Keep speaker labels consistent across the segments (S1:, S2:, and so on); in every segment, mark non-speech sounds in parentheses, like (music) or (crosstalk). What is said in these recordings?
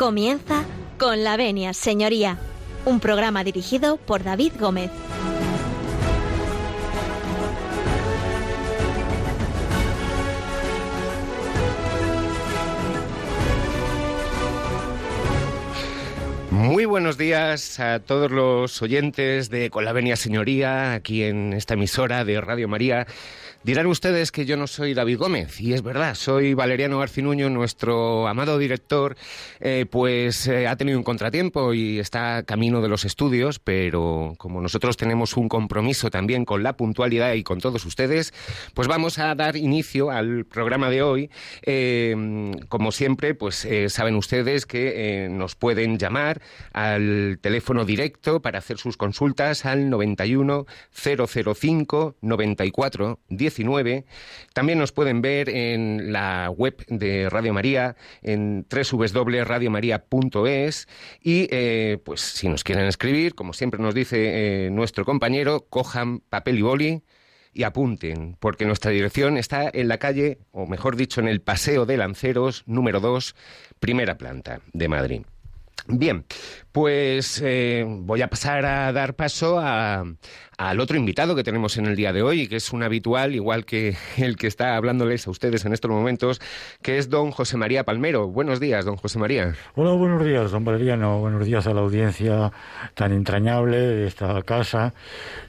S1: Comienza con la venia, señoría, un programa dirigido por David Gómez.
S2: Muy buenos días a todos los oyentes de Con la Venia Señoría, aquí en esta emisora de Radio María. Dirán ustedes que yo no soy David Gómez, y es verdad, soy Valeriano Garcinuño, nuestro amado director, eh, pues eh, ha tenido un contratiempo y está camino de los estudios, pero como nosotros tenemos un compromiso también con la puntualidad y con todos ustedes, pues vamos a dar inicio al programa de hoy. Eh, como siempre, pues saben ustedes que nos pueden llamar al teléfono directo para hacer sus consultas al 91 005 94 10 también nos pueden ver en la web de Radio María, en www.radiomaria.es y eh, pues si nos quieren escribir, como siempre nos dice eh, nuestro compañero, cojan papel y boli y apunten, porque nuestra dirección está en la calle, o mejor dicho, en el Paseo de Lanceros, número 2, primera planta de Madrid. Bien, pues eh, voy a pasar a dar paso al otro invitado que tenemos en el día de hoy, que es un habitual, igual que el que está hablándoles a ustedes en estos momentos, que es don José María Palmero. Buenos días, don José María.
S3: Hola, buenos días, don Valeriano. Buenos días a la audiencia tan entrañable de esta casa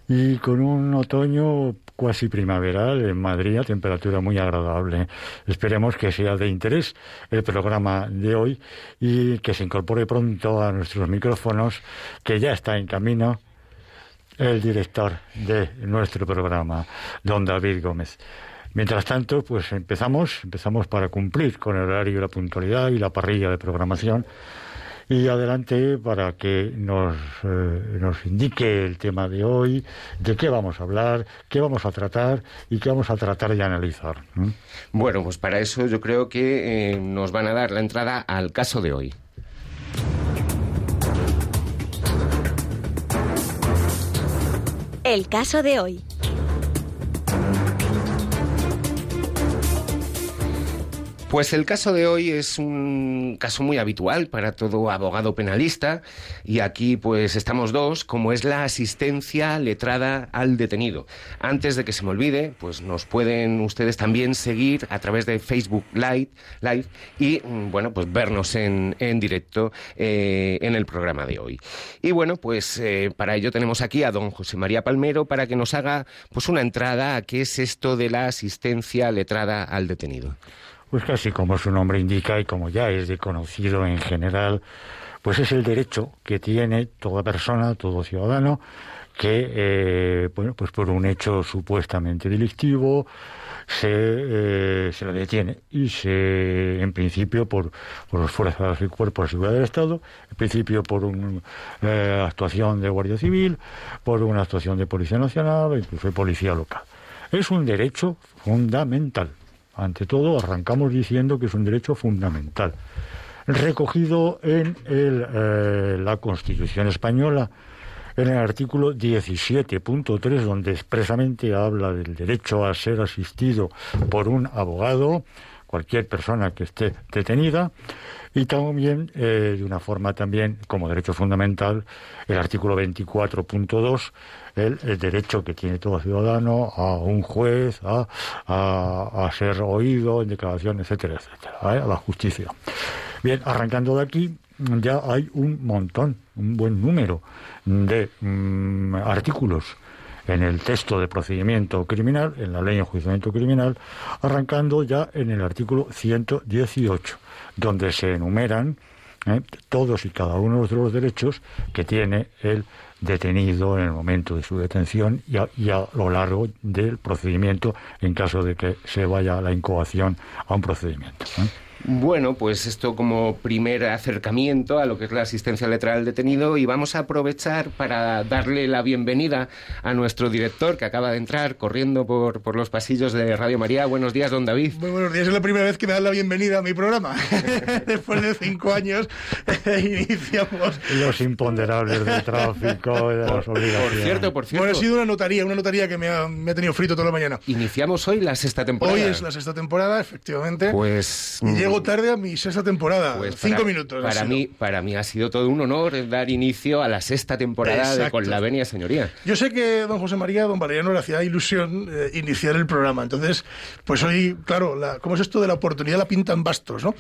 S3: y con un otoño cuasi primaveral en Madrid, a temperatura muy agradable. Esperemos que sea de interés el programa de hoy y que se incorpore pronto a nuestros micrófonos, que ya está en camino el director de nuestro programa, don David Gómez. Mientras tanto, pues empezamos, empezamos para cumplir con el horario la puntualidad y la parrilla de programación y adelante para que nos, eh, nos indique el tema de hoy, de qué vamos a hablar, qué vamos a tratar y qué vamos a tratar de analizar.
S2: Bueno, pues para eso yo creo que eh, nos van a dar la entrada al caso de hoy.
S1: El caso de hoy.
S2: Pues el caso de hoy es un caso muy habitual para todo abogado penalista y aquí pues estamos dos, como es la asistencia letrada al detenido. Antes de que se me olvide, pues nos pueden ustedes también seguir a través de Facebook Live, live y mm, bueno, pues vernos en, en directo eh, en el programa de hoy. Y bueno, pues eh, para ello tenemos aquí a don José María Palmero para que nos haga pues una entrada a qué es esto de la asistencia letrada al detenido.
S3: Pues casi como su nombre indica y como ya es de conocido en general, pues es el derecho que tiene toda persona, todo ciudadano, que, eh, bueno, pues por un hecho supuestamente delictivo se, eh, se lo detiene y se, en principio, por, por las fuerzas y cuerpos de seguridad del Estado, en principio por una eh, actuación de Guardia Civil, por una actuación de Policía Nacional incluso de Policía Local. Es un derecho fundamental ante todo, arrancamos diciendo que es un derecho fundamental, recogido en eh, la Constitución española, en el artículo 17.3, donde expresamente habla del derecho a ser asistido por un abogado, cualquier persona que esté detenida, y también, eh, de una forma también, como derecho fundamental, el artículo 24.2, el, el, derecho que tiene todo ciudadano a un juez, a, a, ser oído en declaración, etcétera, etcétera, a la justicia. Bien, arrancando de aquí, ya hay un montón, un buen número de mm, artículos en el texto de procedimiento criminal, en la ley de enjuiciamiento criminal, arrancando ya en el artículo 118 donde se enumeran ¿eh? todos y cada uno de los derechos que tiene el detenido en el momento de su detención y a, lo largo del procedimiento en caso de que se vaya la incoación a un procedimiento. ¿eh?
S2: Bueno, pues esto como primer acercamiento a lo que es la asistencia letrada al detenido y vamos a aprovechar para darle la bienvenida a nuestro director que acaba de entrar corriendo por, por los pasillos de Radio María. Buenos días, don David.
S4: Muy buenos días, es la primera vez que me dan la bienvenida a mi programa. (laughs) Después de cinco años (laughs) iniciamos...
S3: Los imponderables del tráfico, de las
S2: Por
S3: obligaciones.
S2: cierto, por cierto.
S4: Bueno, ha sido una notaría, una notaría que me ha, me ha tenido frito toda la mañana.
S2: Iniciamos hoy la sexta temporada.
S4: Hoy es la sexta temporada, efectivamente.
S2: Pues.
S4: y llego tarde a mi sexta temporada.
S2: pues
S4: Cinco
S2: para-
S4: minutos. ha
S2: Para mí, para mí ha sido todo un honor dar inicio a la sexta temporada de
S4: Exacto.
S2: Con la Venia Señoría.
S4: Yo sé que don José María, don Valeriano le hacía ilusión eh, iniciar el programa. Entonces, pues hoy, claro, la, ¿cómo es esto de la oportunidad? La pintan bastos, ¿no?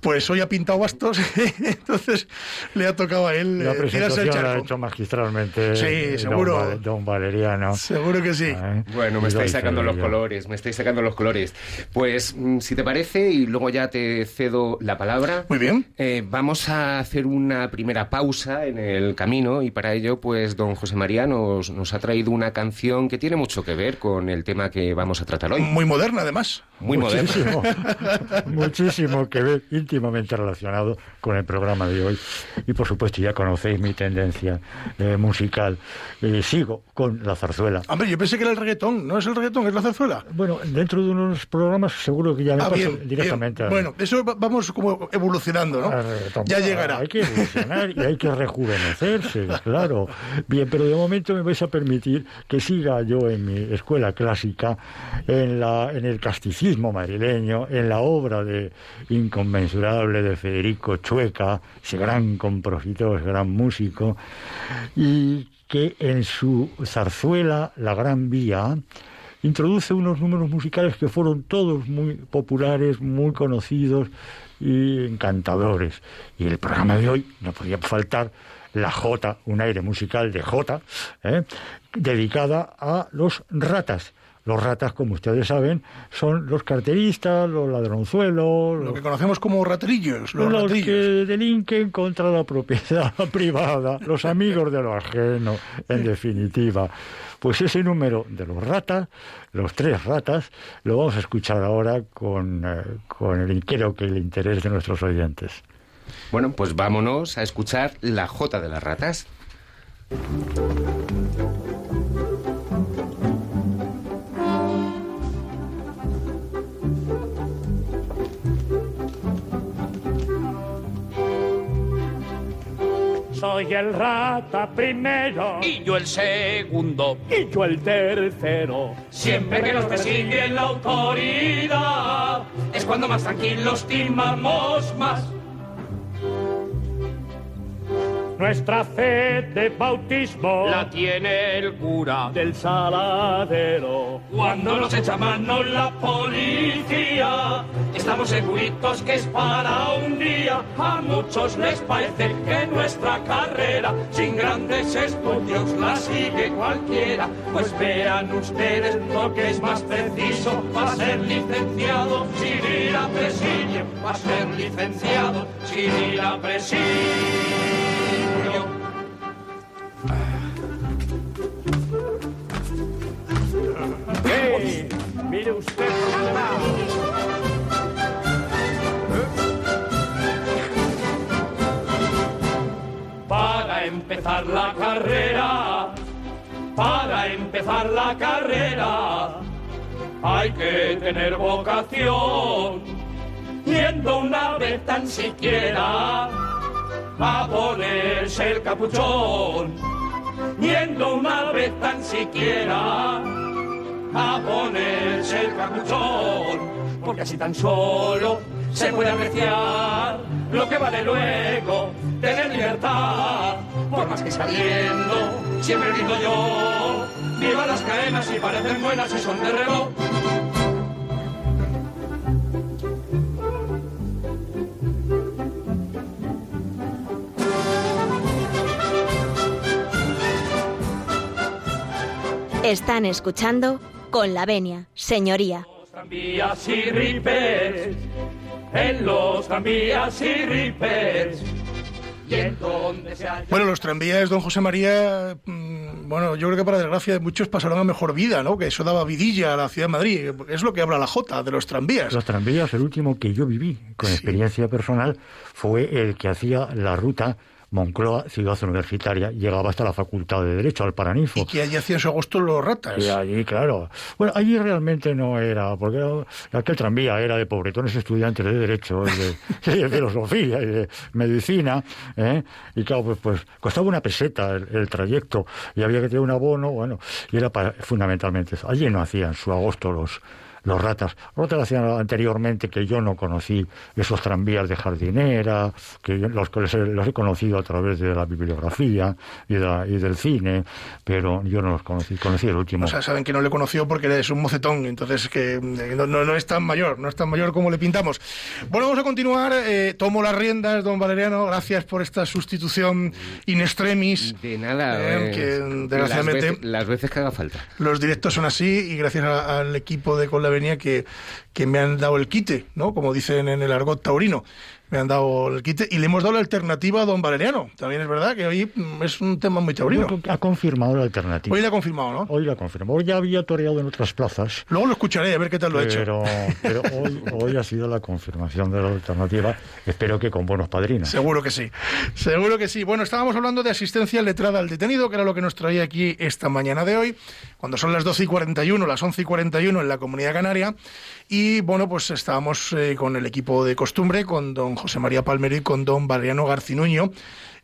S4: Pues hoy ha pintado bastos, (laughs) entonces le ha tocado a él
S3: La
S4: eh, tirarse el
S3: presentación la ha hecho magistralmente
S4: Sí,
S3: eh, don
S4: seguro.
S3: Val- don Valeriano.
S4: Seguro que sí.
S3: ¿eh?
S2: Bueno, me estáis sacando
S3: de
S2: los colores, me estáis sacando los colores. Pues, mm, si te parece, y luego ya te cedo la palabra.
S4: Muy bien.
S2: Eh, vamos a hacer una primera pausa en el camino y para ello, pues, don José María nos, nos ha traído una canción que tiene mucho que ver con el tema que vamos a tratar hoy.
S4: Muy moderna, además.
S2: Muy moderna.
S3: muchísimo, (laughs) muchísimo que ver, íntimamente relacionado con el programa de hoy. Y por supuesto, ya conocéis mi tendencia eh, musical. Eh, sigo con la zarzuela.
S4: Hombre, yo pensé que era el reggaetón. No es el reggaetón, es la zarzuela.
S3: Bueno, dentro de unos programas seguro que ya me
S4: Ah,
S3: paso
S4: bien,
S3: directamente
S4: bien.
S3: a-
S4: Bueno, eso va- vamos como evolucionando, ¿no? Ya llegará.
S3: Hay que evolucionar y hay que rejuvenecerse, (laughs) claro. Bien, pero de momento me vais a permitir que siga yo en mi escuela clásica, en, la, en el casticismo madrileño, en la obra de inconmensurable de Federico Chueca, ese gran compositor, ese gran músico, y que en su zarzuela La Gran Vía introduce unos números musicales que fueron todos muy populares, muy conocidos y encantadores. Y el programa de hoy no podía faltar la Jota, un aire musical de Jota, ¿eh? dedicada a los ratas. Los ratas, como ustedes saben, son los carteristas, los ladronzuelos,
S4: Lo
S3: los
S4: que conocemos como raterillos, los,
S3: los
S4: raterillos.
S3: que delinquen contra la propiedad (laughs) privada, los amigos de lo ajeno, en definitiva. Pues ese número de los ratas, los tres ratas, lo vamos a escuchar ahora con, eh, con el, creo que el interés de nuestros oyentes.
S2: Bueno, pues vámonos a escuchar la Jota de las Ratas.
S5: Soy el rata primero
S6: y yo el segundo.
S5: y yo el tercero.
S6: Siempre que nos persigue la autoridad, es cuando más tranquilos timamos más.
S5: Nuestra fe de bautismo
S6: La tiene el cura.
S5: del saladero.
S6: Cuando nos echa mano la policía, estamos seguritos que es para un día. A muchos les parece que nuestra carrera, sin grandes estudios, la sigue cualquiera. Pues vean ustedes lo que es más preciso, va a ser licenciado sin ir a presidio, va a ser licenciado sin ir a presidio.
S5: Mire usted, condenado.
S6: Para empezar la carrera, para empezar la carrera, hay que tener vocación, yendo una vez tan siquiera a ponerse el capuchón, yendo una vez tan siquiera a ponerse el capuchón, porque así tan solo se puede apreciar lo que vale luego tener libertad, por más que saliendo, siempre digo yo, viva las cadenas y parecen buenas y son de reloj.
S1: Están escuchando con la venia, señoría.
S6: Los tranvías y en los tranvías y ripers, y en donde se haya...
S4: Bueno, los tranvías, don José María, mm, bueno, yo creo que para desgracia de muchos pasaron a mejor vida, ¿no? Que eso daba vidilla a la ciudad de Madrid. Es lo que habla la Jota, de los tranvías.
S3: Los tranvías, el último que yo viví con experiencia personal, fue el que hacía la ruta Moncloa, ciudad universitaria, llegaba hasta la Facultad de Derecho, al Paranifo.
S4: Y que allí hacían su agosto los ratas.
S3: Y allí, claro. Bueno, allí realmente no era, porque aquel tranvía era de pobretones estudiantes de Derecho, y (laughs) de, Filosofía y de Medicina, ¿eh? y claro, pues, pues costaba una peseta el, trayecto, y había que tener un abono, bueno, y era fundamentalmente eso. Allí no hacían su agosto los los ratas. Otras hacían anteriormente que yo no conocí esos tranvías de jardinera, que los, los he conocido a través de la bibliografía y, y, del cine, pero yo no los conocí, conocí el último.
S4: O sea, saben que no le conoció porque es un mocetón, entonces que eh, no, no, es tan mayor, no es tan mayor como le pintamos. Bueno, vamos a continuar. Eh, tomo las riendas, don Valeriano, gracias por esta sustitución in extremis.
S2: De nada,
S4: eh, que
S2: desgraciadamente las veces, que haga falta.
S4: Los directos son así y gracias al equipo de Con venía que, me han dado el quite, ¿no? Como dicen en el argot taurino me han dado el quite y le hemos dado la alternativa a don Valeriano. También es verdad que hoy mm, es un tema muy taurino.
S3: Ha confirmado la alternativa.
S4: Hoy la ha confirmado, ¿no?
S3: Hoy la ha confirmado. Hoy ya había toreado en otras plazas.
S4: Luego lo escucharé a ver qué tal lo
S3: ha
S4: hecho.
S3: Pero (laughs) hoy, hoy ha sido la confirmación de la alternativa. Espero que con buenos padrinos.
S4: Seguro que sí. Seguro que sí. Bueno, estábamos hablando de asistencia letrada al detenido, que era lo que nos traía aquí esta mañana de hoy, cuando son las 12 y 41, las 11 y 41 en la Comunidad Canaria. Y bueno, pues estábamos eh, con el equipo de costumbre, con don José María Palmeri y con don Barriano Garcinuño.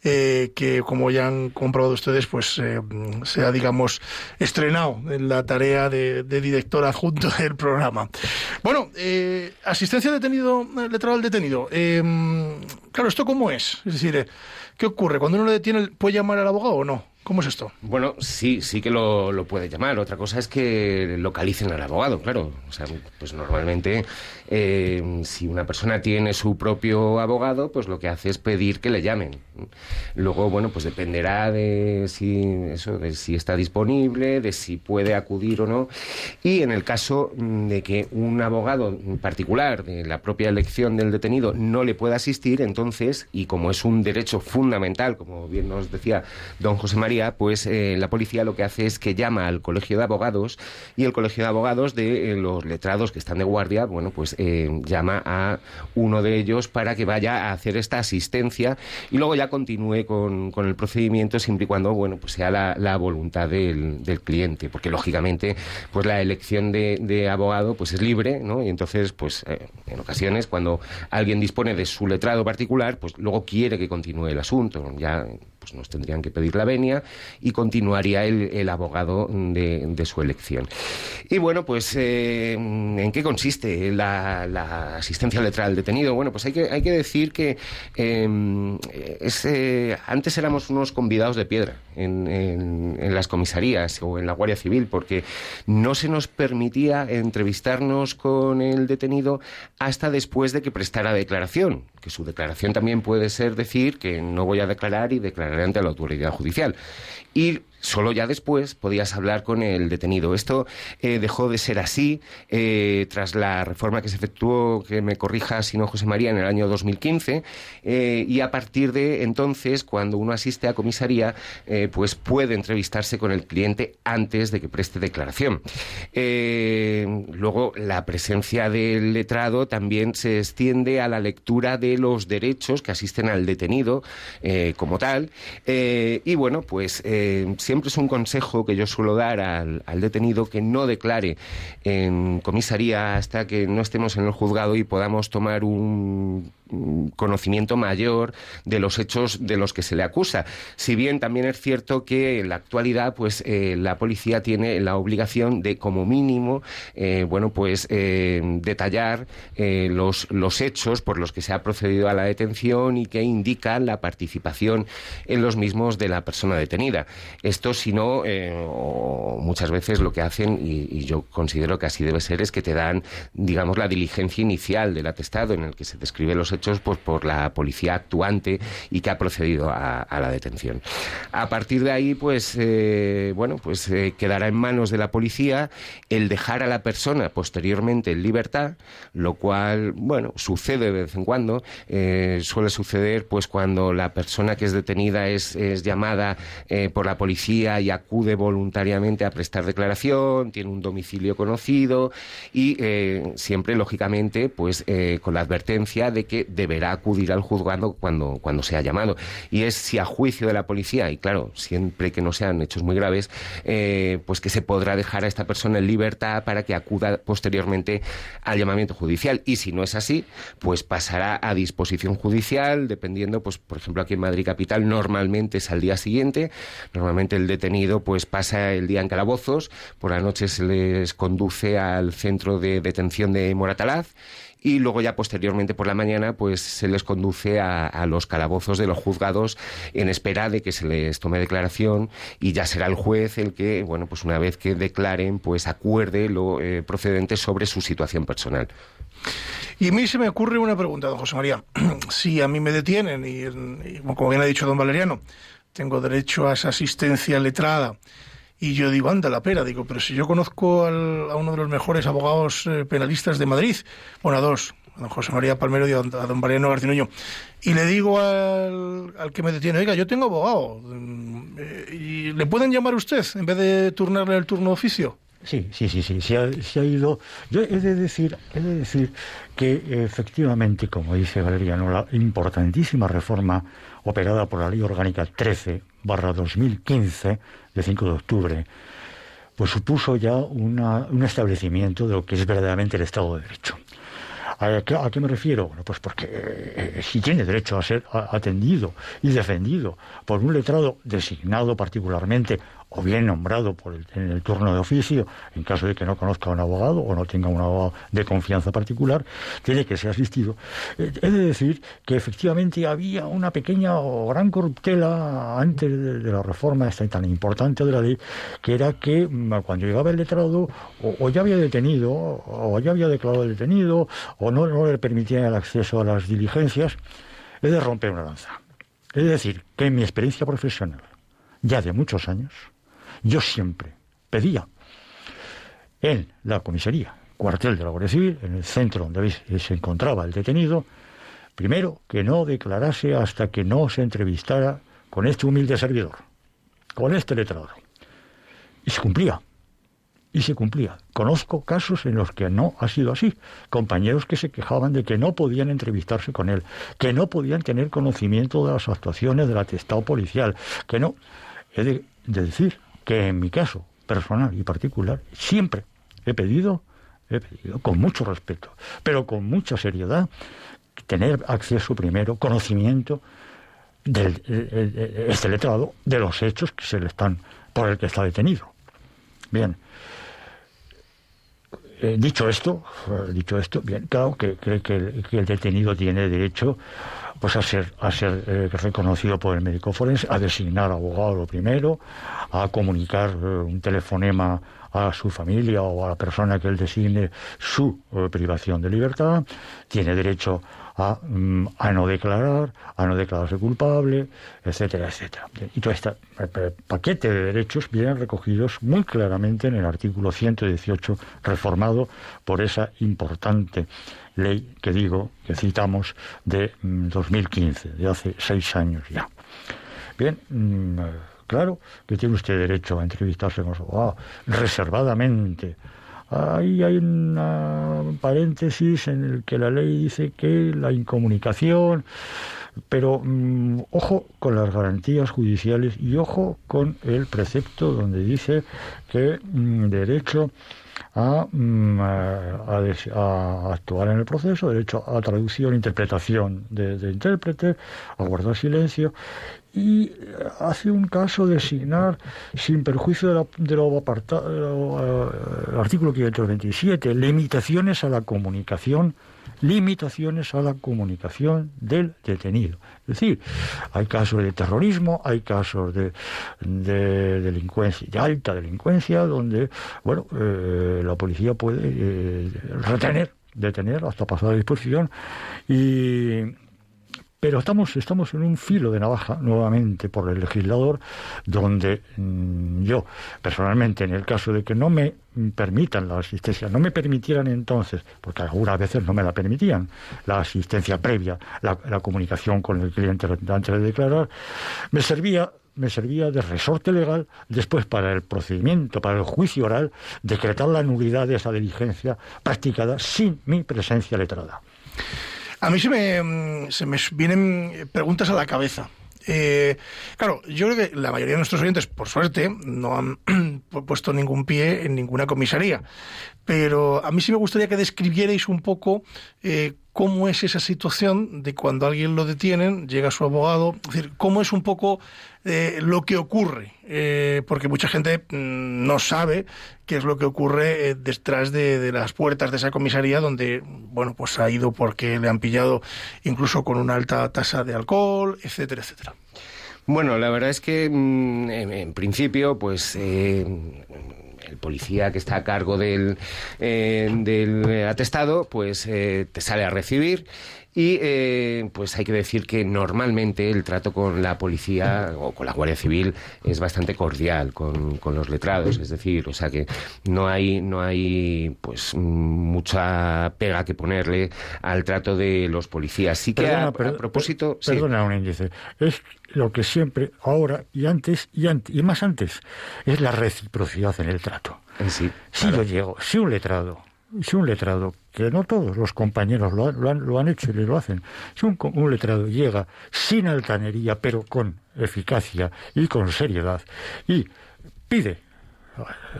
S4: Eh, que como ya han comprobado ustedes, pues eh, se ha, digamos, estrenado en la tarea de, director adjunto (laughs) del programa. Bueno, asistencia detenido, letrado al detenido. claro, ¿esto cómo es? Es decir, ¿qué ocurre? Cuando uno le detiene, ¿puede llamar al abogado o no? ¿Cómo es esto?
S2: Bueno, sí, sí que lo, lo, puede llamar. Otra cosa es que localicen al abogado, claro. O sea, pues normalmente eh, si una persona tiene su propio abogado, pues lo que hace es pedir que le llamen. Luego, bueno, pues dependerá de si eso, de si está disponible, de si puede acudir o no. Y en el caso de que un abogado particular de la propia elección del detenido no le pueda asistir, entonces, y como es un derecho fundamental, como bien nos decía don José María pues eh, la policía lo que hace es que llama al colegio de abogados y el colegio de abogados de eh, los letrados que están de guardia, bueno, pues eh, llama a uno de ellos para que vaya a hacer esta asistencia y luego ya continúe con, el procedimiento siempre y cuando, bueno, pues sea la, voluntad del, cliente, porque lógicamente, pues la elección de, abogado pues es libre, ¿no? Y entonces, pues en ocasiones cuando alguien dispone de su letrado particular, pues luego quiere que continúe el asunto, ya pues nos tendrían que pedir la venia y continuaría el, abogado de, su elección. Y bueno, pues eh, ¿en qué consiste la, asistencia letrada al detenido? Bueno, pues hay que, hay que decir que em, eh, antes éramos unos convidados de piedra en, en, las comisarías o en la Guardia Civil porque no se nos permitía entrevistarnos con el detenido hasta después de que prestara declaración, que su declaración también puede ser decir que no voy a declarar y declararé ante la autoridad judicial. Y Solo ya después podías hablar con el detenido. Esto eh, dejó de ser así eh, tras la reforma que se efectuó, que me corrija si no José María, en el año 2015. Eh, y a partir de entonces, cuando uno asiste a comisaría, pues puede entrevistarse con el cliente antes de que preste declaración. luego, la presencia del letrado también se extiende a la lectura de los derechos que asisten al detenido como tal. y bueno, pues siempre es un consejo que yo suelo dar al, detenido que no declare en comisaría hasta que no estemos en el juzgado y podamos tomar un conocimiento mayor de los hechos de los que se le acusa. Si bien también es cierto que en la actualidad, pues eh, la policía tiene la obligación de, como mínimo, eh, bueno, pues eh, detallar los, los hechos por los que se ha procedido a la detención y que indican la participación en los mismos de la persona detenida. Esto, si no, muchas veces lo que hacen, y, y yo considero que así debe ser, es que te dan, digamos, la diligencia inicial del atestado en el que se describen los hechos pues, por la policía actuante y que ha procedido a, la detención. A partir de ahí, pues, eh, bueno, pues eh, quedará en manos de la policía el dejar a la persona posteriormente en libertad, lo cual, bueno, sucede de vez en cuando. Eh, suele suceder, pues, cuando la persona que es detenida es, es llamada por la policía y acude voluntariamente a prestar declaración, tiene un domicilio conocido y siempre, lógicamente, pues, con la advertencia de que deberá acudir al juzgado cuando, cuando sea llamado. Y es si a juicio de la policía, y claro, siempre que no sean hechos muy graves, eh, pues que se podrá dejar a esta persona en libertad para que acuda posteriormente al llamamiento judicial. Y si no es así, pues pasará a disposición judicial, dependiendo, pues por ejemplo aquí en Madrid Capital normalmente es al día siguiente, normalmente el detenido pues pasa el día en calabozos, por la noche se les conduce al centro de detención de Moratalaz y luego ya posteriormente por la mañana pues se les conduce a, los calabozos de los juzgados en espera de que se les tome declaración y ya será el juez el que bueno pues una vez que declaren pues acuerde lo eh, procedente sobre su situación personal.
S4: Y a mí se me ocurre una pregunta, don José María. (clears throat) si a mí me detienen y, y como bien ha dicho don Valeriano, tengo derecho a esa asistencia letrada y yo digo, anda la pera, digo, pero si yo conozco a uno de los mejores abogados eh, penalistas de Madrid, bueno, a dos, a don José María Palmero y a don, Mariano Garcinuño, y le digo al, al, que me detiene, oiga, yo tengo abogado, mm, eh, ¿y le pueden llamar a usted en vez de turnarle el turno de oficio?
S3: Sí, sí, sí, sí, se ha, ido. Yo he de decir, he de decir que efectivamente, como dice Valeriano, la importantísima reforma operada por la Ley Orgánica 13 barra 2015 de 5 de octubre, pues supuso ya un establecimiento de lo que es verdaderamente el Estado de Derecho. ¿A qué, me refiero? Bueno, pues porque eh, si tiene derecho a ser atendido y defendido por un letrado designado particularmente o bien nombrado por el, en el turno de oficio, en caso de que no conozca a un abogado o no tenga un abogado de confianza particular, tiene que ser asistido. Eh, he de decir que efectivamente había una pequeña o gran corruptela antes de, la reforma esta tan importante de la ley, que era que mm, cuando llegaba el letrado o, ya había detenido, o ya había declarado detenido, o no, le permitía el acceso a las diligencias, he de romper una lanza. Es decir, que en mi experiencia profesional, ya de muchos años, yo siempre pedía en la comisaría, cuartel de la Guardia Civil, en el centro donde se encontraba el detenido, primero que no declarase hasta que no se entrevistara con este humilde servidor, con este letrado. Y se cumplía. Y se cumplía. Conozco casos en los que no ha sido así. Compañeros que se quejaban de que no podían entrevistarse con él, que no podían tener conocimiento de las actuaciones del atestado policial, que no. He de decir que en mi caso personal y particular siempre he pedido, he pedido con mucho respeto, pero con mucha seriedad, tener acceso primero, conocimiento del este letrado de los hechos que se le están por el que está detenido. Bien. Eh, dicho esto, eh, dicho esto, bien, claro que, que, que el detenido tiene derecho pues a ser, a ser eh, reconocido por el médico forense, a designar abogado lo primero, a comunicar eh, un telefonema a su familia o a la persona que él designe su eh, privación de libertad, tiene derecho a, mm, a, no declarar, a no declararse culpable, etcétera, etcétera. Y todo este paquete de derechos vienen recogidos muy claramente en el artículo 118 reformado por esa importante ley que digo, que citamos, de 2015, mm, de hace seis años ya. Bien, mm, claro que tiene usted derecho a entrevistarse con su abogado, reservadamente. Ahí hay un paréntesis en el que la ley dice que la incomunicación, pero mm, ojo con las garantías judiciales y ojo con el precepto donde dice que derecho Mm, a, actuar en el proceso, derecho a traducción, interpretación de, intérprete, a guardar silencio y hace un caso de designar, sin perjuicio de, de lo apartado, el artículo 527, limitaciones a la comunicación limitaciones a la comunicación del detenido. Es decir, hay casos de terrorismo, hay casos de, delincuencia, de alta delincuencia, donde, bueno, eh, la policía puede eh, retener, detener hasta pasar a disposición y pero estamos, estamos en un filo de navaja nuevamente por el legislador, donde mm, yo, personalmente, en el caso de que no me permitan la asistencia, no me permitieran entonces, porque algunas veces no me la permitían, la asistencia previa, la, comunicación con el cliente antes de declarar, me servía me servía de resorte legal después para el procedimiento, para el juicio oral, decretar la nulidad de esa diligencia practicada sin mi presencia letrada.
S4: A mí se me, mm, se me vienen preguntas a la cabeza. Eh, claro, yo creo que la mayoría de nuestros oyentes, por suerte, no han (clears throat) puesto ningún pie en ninguna comisaría. Pero a mí sí me gustaría que describierais un poco eh, cómo es esa situación de cuando alguien lo detienen, llega su abogado, es decir, cómo es un poco eh, lo que ocurre, eh, porque mucha gente mm, no sabe qué es lo que ocurre eh, detrás de, las puertas de esa comisaría donde, bueno, pues ha ido porque le han pillado incluso con una alta tasa de alcohol, etcétera, etcétera.
S2: Bueno, la verdad es que mm, en, en principio, pues eh, el policía que está a cargo del, eh, del atestado, pues eh, te sale a recibir y eh, pues hay que decir que normalmente el trato con la policía o con la Guardia Civil es bastante cordial con, con los letrados, es decir, o sea que no hay, no hay pues mucha pega que ponerle al trato de los policías. Sí que
S3: Perdona,
S2: a, propósito...
S3: per- Perdona un índice. Es lo que siempre, ahora y antes y, antes, y más antes, es la reciprocidad en el trato.
S2: sí, sí,
S3: Si yo llego, si un letrado, si un letrado, que no todos los compañeros lo han, lo han, lo han hecho y lo hacen, si un, un letrado llega sin altanería, pero con eficacia y con seriedad, y pide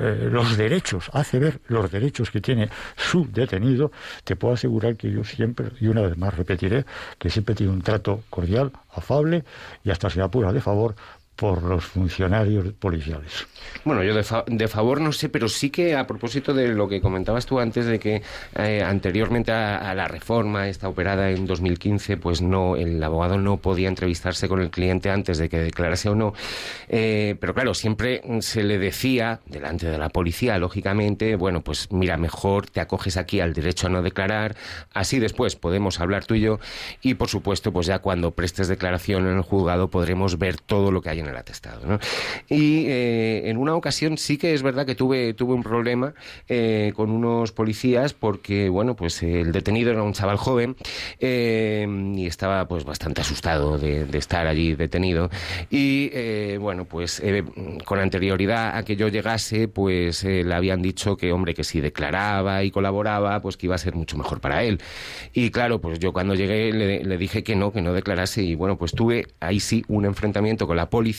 S3: eh, los derechos, hace ver los derechos que tiene su detenido, te puedo asegurar que yo siempre, y una vez más repetiré, que siempre tiene un trato cordial, afable y hasta se apura de favor por los funcionarios policiales.
S2: Bueno, yo de, fa- de favor no sé, pero sí que a propósito de lo que comentabas tú antes de que eh, anteriormente a, la reforma esta operada en 2015, pues no, el abogado no podía entrevistarse con el cliente antes de que declarase o no. Eh, pero claro, siempre se le decía delante de la policía, lógicamente, bueno, pues mira, mejor te acoges aquí al derecho a no declarar, así después podemos hablar tú y yo y por supuesto, pues ya cuando prestes declaración en el juzgado podremos ver todo lo que hay en el atestado. ¿no? Y eh, en una ocasión sí que es verdad que tuve, tuve un problema eh, con unos policías porque, bueno, pues el detenido era un chaval joven eh, y estaba pues bastante asustado de, estar allí detenido. Y, bueno, pues con anterioridad a que yo llegase, pues le habían dicho que, hombre, que si declaraba y colaboraba, pues que iba a ser mucho mejor para él. Y claro, pues yo cuando llegué le, le dije que no, que no declarase y, bueno, pues tuve ahí sí un enfrentamiento con la policía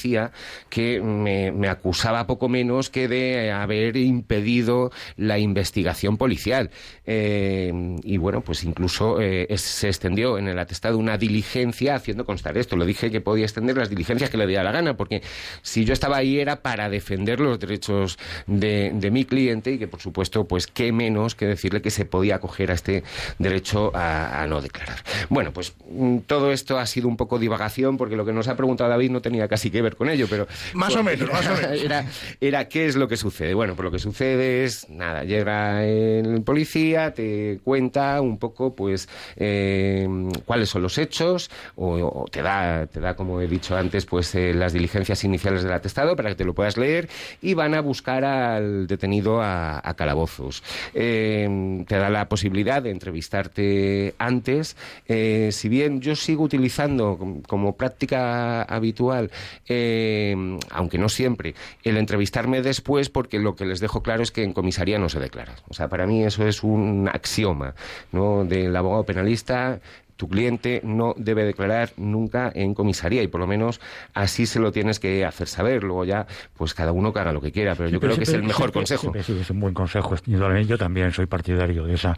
S2: que me, acusaba poco menos que de haber impedido la investigación policial. Eh, y bueno, pues incluso eh, se extendió en el atestado una diligencia haciendo constar esto. Lo dije que podía extender las diligencias que le diera la gana, porque si yo estaba ahí era para defender los derechos de, de mi cliente y que por supuesto, pues qué menos que decirle que se podía acoger a este derecho a, a no declarar. Bueno, pues mm, todo esto ha sido un poco divagación, porque lo que nos ha preguntado David no tenía casi que ver con ello, pero...
S4: Más o menos, más o menos. (laughs)
S2: Era, era qué es lo que sucede. Bueno, pues lo que sucede es, nada, llega el policía, te cuenta un poco, pues, eh, cuáles son los hechos, o, o te da, te da, como he dicho antes, pues eh, las diligencias iniciales del atestado para que te lo puedas leer y van a buscar al detenido a, a calabozos. Eh, te da la posibilidad de entrevistarte antes. Si bien yo sigo utilizando como práctica habitual, eh, aunque no siempre, el entrevistarme después, porque lo que les dejo claro es que en comisaría no se declara. O sea, para mí eso es un axioma ¿no? del abogado penalista. Tu cliente no debe declarar nunca en comisaría y por lo menos así se lo tienes que hacer saber. Luego ya, pues cada uno que haga lo que quiera, pero yo creo que es el mejor
S3: siempre-
S2: consejo.
S3: siempre sí, es un buen consejo. Yo también soy partidario de esa,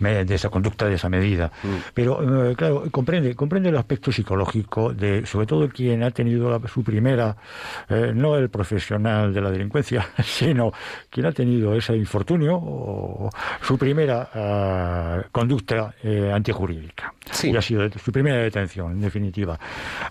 S3: de esa conducta, de esa medida.
S2: Mm.
S3: Pero, eh, claro, comprende, comprende el aspecto psicológico de, sobre todo, quien ha tenido la- su primera, eh, no el profesional de la delincuencia, (laughs) sino quien ha tenido ese infortunio o su primera ah, conducta eh, antijurídica.
S2: Sí.
S3: Y ha sido su primera detención, en definitiva.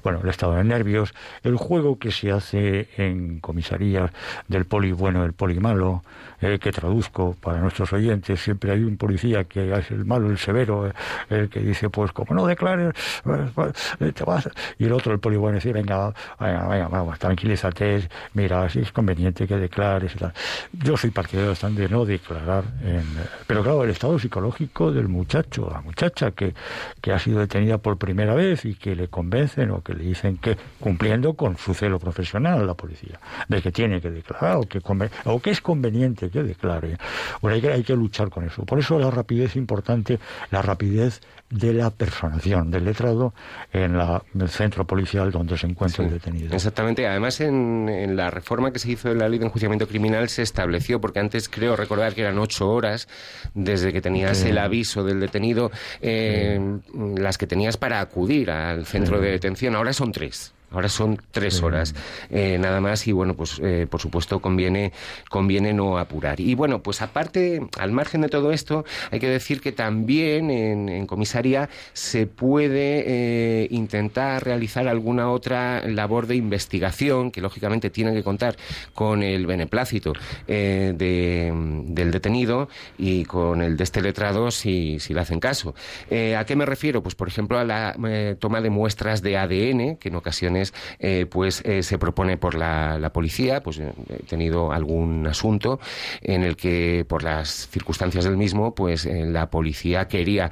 S3: Bueno, el estado de nervios, el juego que se hace en comisarías del poli bueno, el poli malo, eh, que traduzco para nuestros oyentes, siempre hay un policía que es el malo, el severo, eh, el que dice, pues como no declares, pues, pues, eh, te vas. Y el otro, el poli bueno, dice, venga, venga, venga, vamos, tranquilízate, mira, si es conveniente que declares. Yo soy partidario bastante de no declarar, en- pero claro, el estado psicológico del muchacho, la muchacha que, que ha sido detenida por primera vez y que le convencen o que le dicen que cumpliendo con su celo profesional la policía, de que tiene que declarar o que, o que es conveniente que declare. Bueno, hay que, hay que luchar con eso. Por eso la rapidez es importante, la rapidez de la personación del letrado en, la, el centro policial donde se encuentra el detenido.
S2: Exactamente. Además, en, la reforma que se hizo en la ley de enjuiciamiento criminal se estableció, porque antes creo recordar que eran ocho horas desde que tenías el aviso del detenido, eh, las que tenías para acudir al centro de detención. Ahora son tres. Ahora son tres horas eh, nada más y bueno, pues eh, por supuesto conviene, conviene no apurar. Y bueno, pues aparte, al margen de todo esto, hay que decir que también en, comisaría se puede eh, intentar realizar alguna otra labor de investigación que lógicamente tiene que contar con el beneplácito del detenido y con el de este letrado si, si le hacen caso. ¿A qué me refiero? Pues por ejemplo a la toma de muestras de ADN, que en ocasiones eh, pues eh, se propone por la, policía, pues eh, he tenido algún asunto en el que por las circunstancias del mismo, pues la policía quería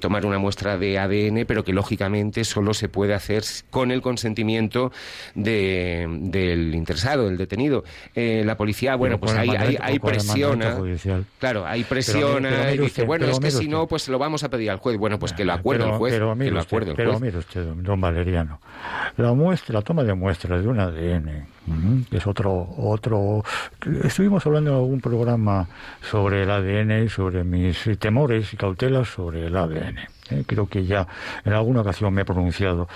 S2: tomar una muestra de ADN, pero que lógicamente solo se puede hacer con el consentimiento del interesado, del detenido. la policía, bueno, pues ahí, hay, presiona, claro, hay presiona y dice, bueno, es que si no, pues lo vamos a pedir al juez. Bueno, pues que lo acuerde el juez. Pero, que lo acuerde el juez.
S3: Pero mire usted, don Valeriano, la muestra, la toma de muestras de un ADN, que es otro, otro. Estuvimos hablando en algún programa sobre el ADN y sobre mis temores y cautelas sobre el ADN. ¿eh? Creo que ya en alguna ocasión me he pronunciado.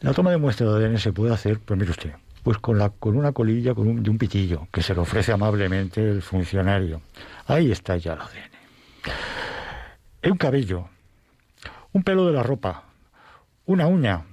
S3: La toma de muestra de ADN se puede hacer, pues mire usted, pues con, la, con una colilla con un, de un pitillo que se le ofrece amablemente el funcionario. Ahí está ya el ADN. Un cabello, un pelo de la ropa, una uña,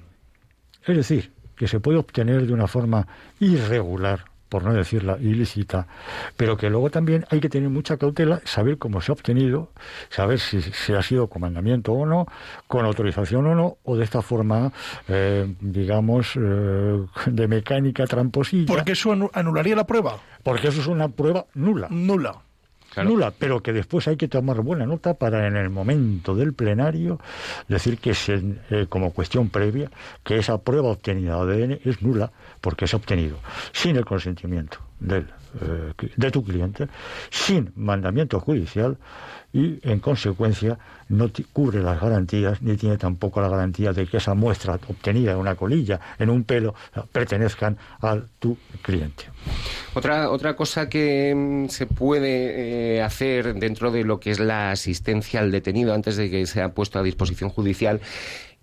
S3: es decir, que se puede obtener de una forma irregular, por no decirla ilícita, pero que luego también hay que tener mucha cautela, saber cómo se ha obtenido, saber si, se ha sido comandamiento o no, con autorización o no, o de esta forma, eh, digamos, eh, de mecánica tramposilla.
S4: Porque eso anularía la prueba.
S3: Porque eso es una prueba nula.
S4: Nula
S3: nula, pero que después hay que tomar buena nota para en el momento del plenario decir que se, eh, como cuestión previa que esa prueba obtenida de ADN es nula porque es obtenido sin el consentimiento del, eh, de tu cliente, sin mandamiento judicial y en consecuencia no cubre las garantías ni tiene tampoco la garantía de que esa muestra obtenida en una colilla, en un pelo, pertenezcan a tu cliente.
S2: Otra, otra cosa que mm, se puede eh, hacer dentro de lo que es la asistencia al detenido antes de que sea puesto a disposición judicial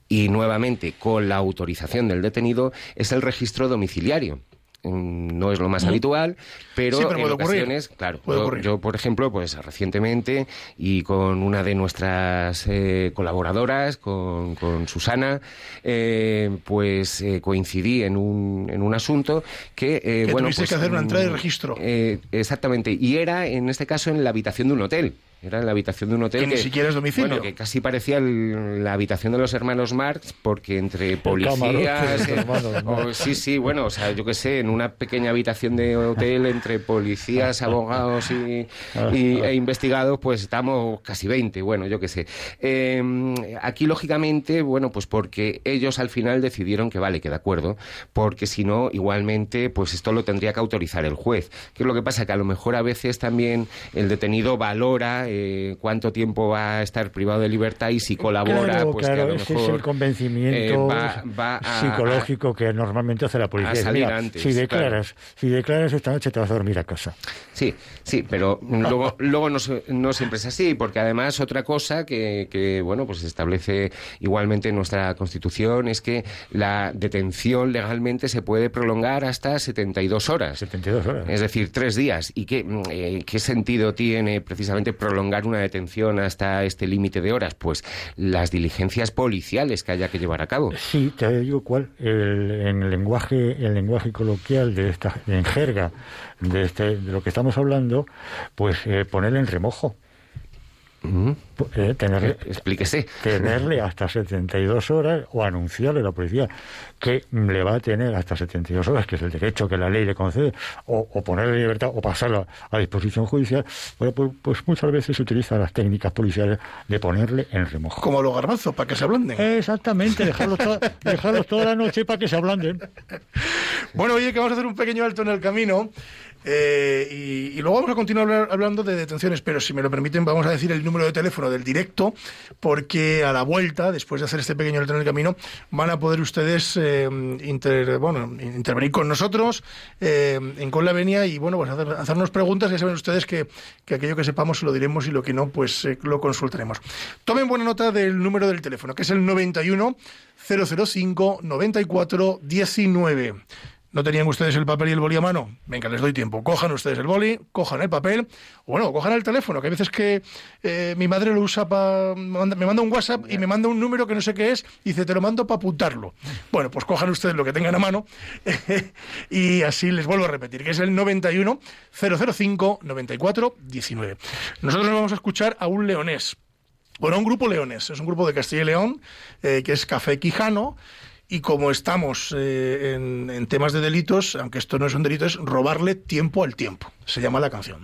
S2: y nuevamente con la autorización del detenido es el registro domiciliario. Mm, no es lo más habitual, pero, en ocasiones, claro, yo, por ejemplo, pues recientemente y con una de nuestras eh, colaboradoras, con, con Susana, eh, pues eh, coincidí en un, en un asunto que,
S4: que
S2: bueno,
S4: pues, que hacer una entrada de mm, registro.
S2: exactamente, y era en este caso en la habitación de un hotel. Era en la habitación de un hotel
S4: que, ni siquiera es domicilio.
S2: Bueno, que casi parecía la habitación de los hermanos Marx, porque entre policías... (laughs) Eh, sí, sí, bueno, o sea, yo qué sé, en una pequeña habitación de hotel entre policías, (laughs) abogados y, e investigados, pues estamos casi 20, bueno, yo qué sé. Em, aquí, lógicamente, bueno, pues porque ellos al final decidieron que vale, que de acuerdo, porque si no, igualmente, pues esto lo tendría que autorizar el juez. ¿Qué es lo que pasa? Que a lo mejor a veces también el detenido valora eh, cuánto tiempo va a estar privado de libertad y si colabora, pues
S3: claro,
S2: que a lo
S3: ese es el convencimiento eh, psicológico que normalmente hace la policía. si declaras, si declaras esta noche te vas a dormir a casa.
S2: Sí, sí, pero luego, (laughs) luego no, no, siempre es así, porque además otra cosa que, que bueno, pues establece igualmente en nuestra Constitución es que la detención legalmente se puede prolongar hasta 72 horas.
S3: 72 horas.
S2: Es decir, tres días. ¿Y qué, eh, qué sentido tiene precisamente prolongar prolongar una detención hasta este límite de horas? Pues las diligencias policiales que haya que llevar a cabo.
S3: Sí, te digo cuál. en el lenguaje, el lenguaje coloquial de esta, en jerga de, este, de lo que estamos hablando, pues eh, poner en remojo. Eh, tenerle,
S2: Explíquese.
S3: tenerle hasta 72 horas o anunciarle a la policía que le va a tener hasta 72 horas, que es el derecho que la ley le concede, o, o ponerle en libertad o pasarlo a disposición judicial, bueno, pues, pues muchas veces se utilizan las técnicas policiales de ponerle en remojo.
S4: Como los garbanzos, para que se ablanden.
S3: Exactamente, dejarlos, toda, (laughs) dejarlos toda la noche para que se ablanden.
S4: Bueno, oye, que vamos a hacer un pequeño alto en el camino. Eh, y, luego vamos a continuar hablando de detenciones, pero si me lo permiten, vamos a decir el número de teléfono del directo, porque a la vuelta, después de hacer este pequeño alto en el camino, van a poder ustedes eh, intervenir con nosotros eh, en Con la Venia y bueno, pues hacer- hacernos preguntas. Ya saben ustedes que, que aquello que sepamos se lo diremos y lo que no, pues lo consultaremos. Tomen buena nota del número del teléfono, que es el 91 005 94 19. ¿No tenían ustedes el papel y el boli a mano? Venga, les doy tiempo. Cojan ustedes el boli, cojan el papel, o bueno, cojan el teléfono, que hay veces que eh, mi madre lo usa para... Me manda, un WhatsApp y me manda un número que no sé qué es y dice, te lo mando para apuntarlo. Bueno, pues cojan ustedes lo que tengan a mano (laughs) y así les vuelvo a repetir, que es el 91 005 94 19. Nosotros nos vamos a escuchar a un leonés. Bueno, un grupo leones, es un grupo de Castilla y León, eh, que es Café Quijano, y como estamos eh, en, en temas de delitos, aunque esto no es un delito, es robarle tiempo al tiempo, se llama la canción.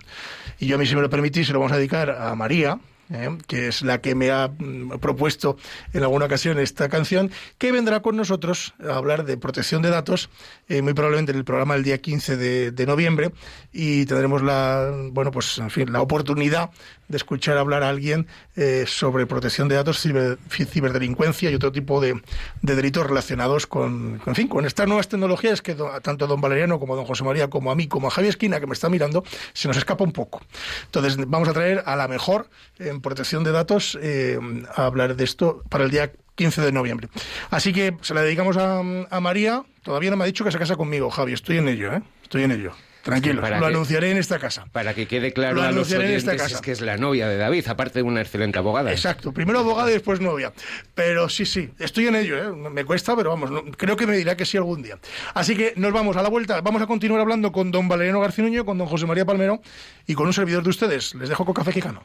S4: Y yo a mí, si me lo permitís, se lo vamos a dedicar a María, eh, que es la que me ha mm, propuesto en alguna ocasión esta canción, que vendrá con nosotros a hablar de protección de datos, eh, muy probablemente en el programa del día 15 de, de noviembre, y tendremos la, bueno, pues, en fin, la oportunidad de escuchar hablar a alguien eh, sobre protección de datos, ciberdelincuencia y otro tipo de, de delitos relacionados con, con, en estas nuevas tecnologías que tanto don Valeriano como don José María, como a mí, como a Javier Esquina, que me está mirando, se nos escapa un poco. Entonces, vamos a traer a la mejor en protección de datos eh, a hablar de esto para el día 15 de noviembre. Así que se la dedicamos a, a María. Todavía no me ha dicho que se casa conmigo, Javi. Estoy en ello, ¿eh? Estoy en ello. Tranquilo,
S2: Para
S4: lo
S2: que-
S4: anunciaré en esta casa.
S2: Para que quede claro
S4: Lo
S2: a los
S4: en esta casa.
S2: es que es la novia de David, aparte de una excelente abogada.
S4: Exacto, primero abogada y después novia. Pero sí, sí, estoy en ello, ¿eh? me cuesta, pero vamos, no- creo que me dirá que sí algún día. Así que nos vamos a la vuelta, vamos a continuar hablando con don Valeriano Garcinuño, con don José María Palmero y con un servidor de ustedes. Les dejo con Café Quijano.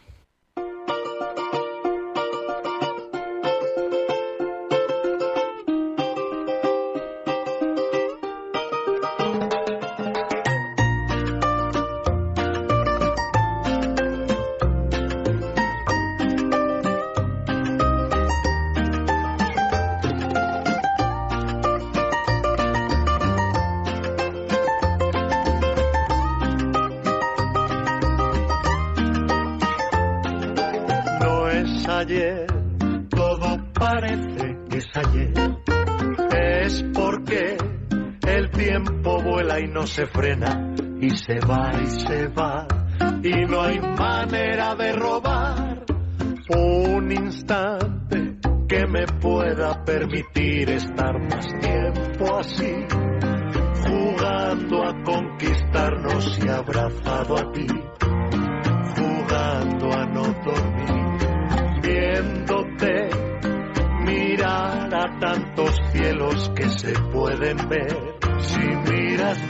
S7: Se frena y se va y se va y no hay manera de robar un instante que me pueda permitir estar más tiempo así jugando a conquistarnos y abrazado a ti jugando a no dormir, viéndote mirar a tantos cielos que se pueden ver si miras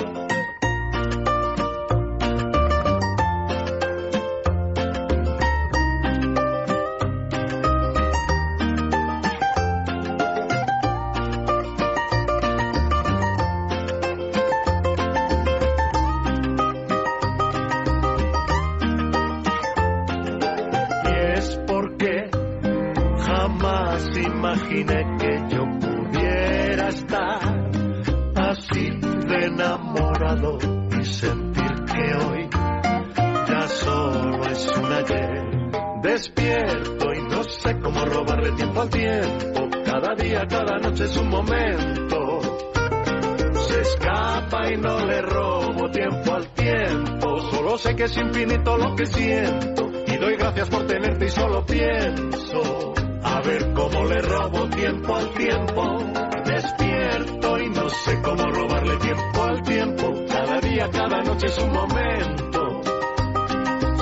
S7: Sé que es infinito lo que siento. Y doy gracias por tenerte y solo pienso. A ver cómo le robo tiempo al tiempo. Despierto y no sé cómo robarle tiempo al tiempo. Cada día, cada noche es un momento.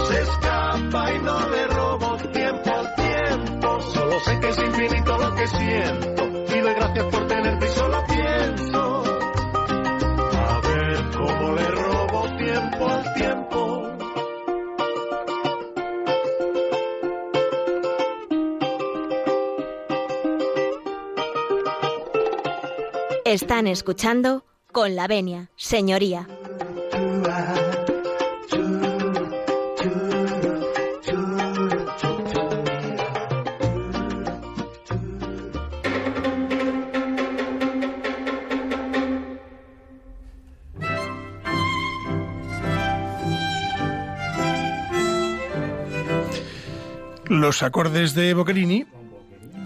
S7: Se escapa y no le robo tiempo al tiempo. Solo sé que es infinito lo que siento.
S1: Están escuchando con la venia, señoría.
S4: Los acordes de Boccherini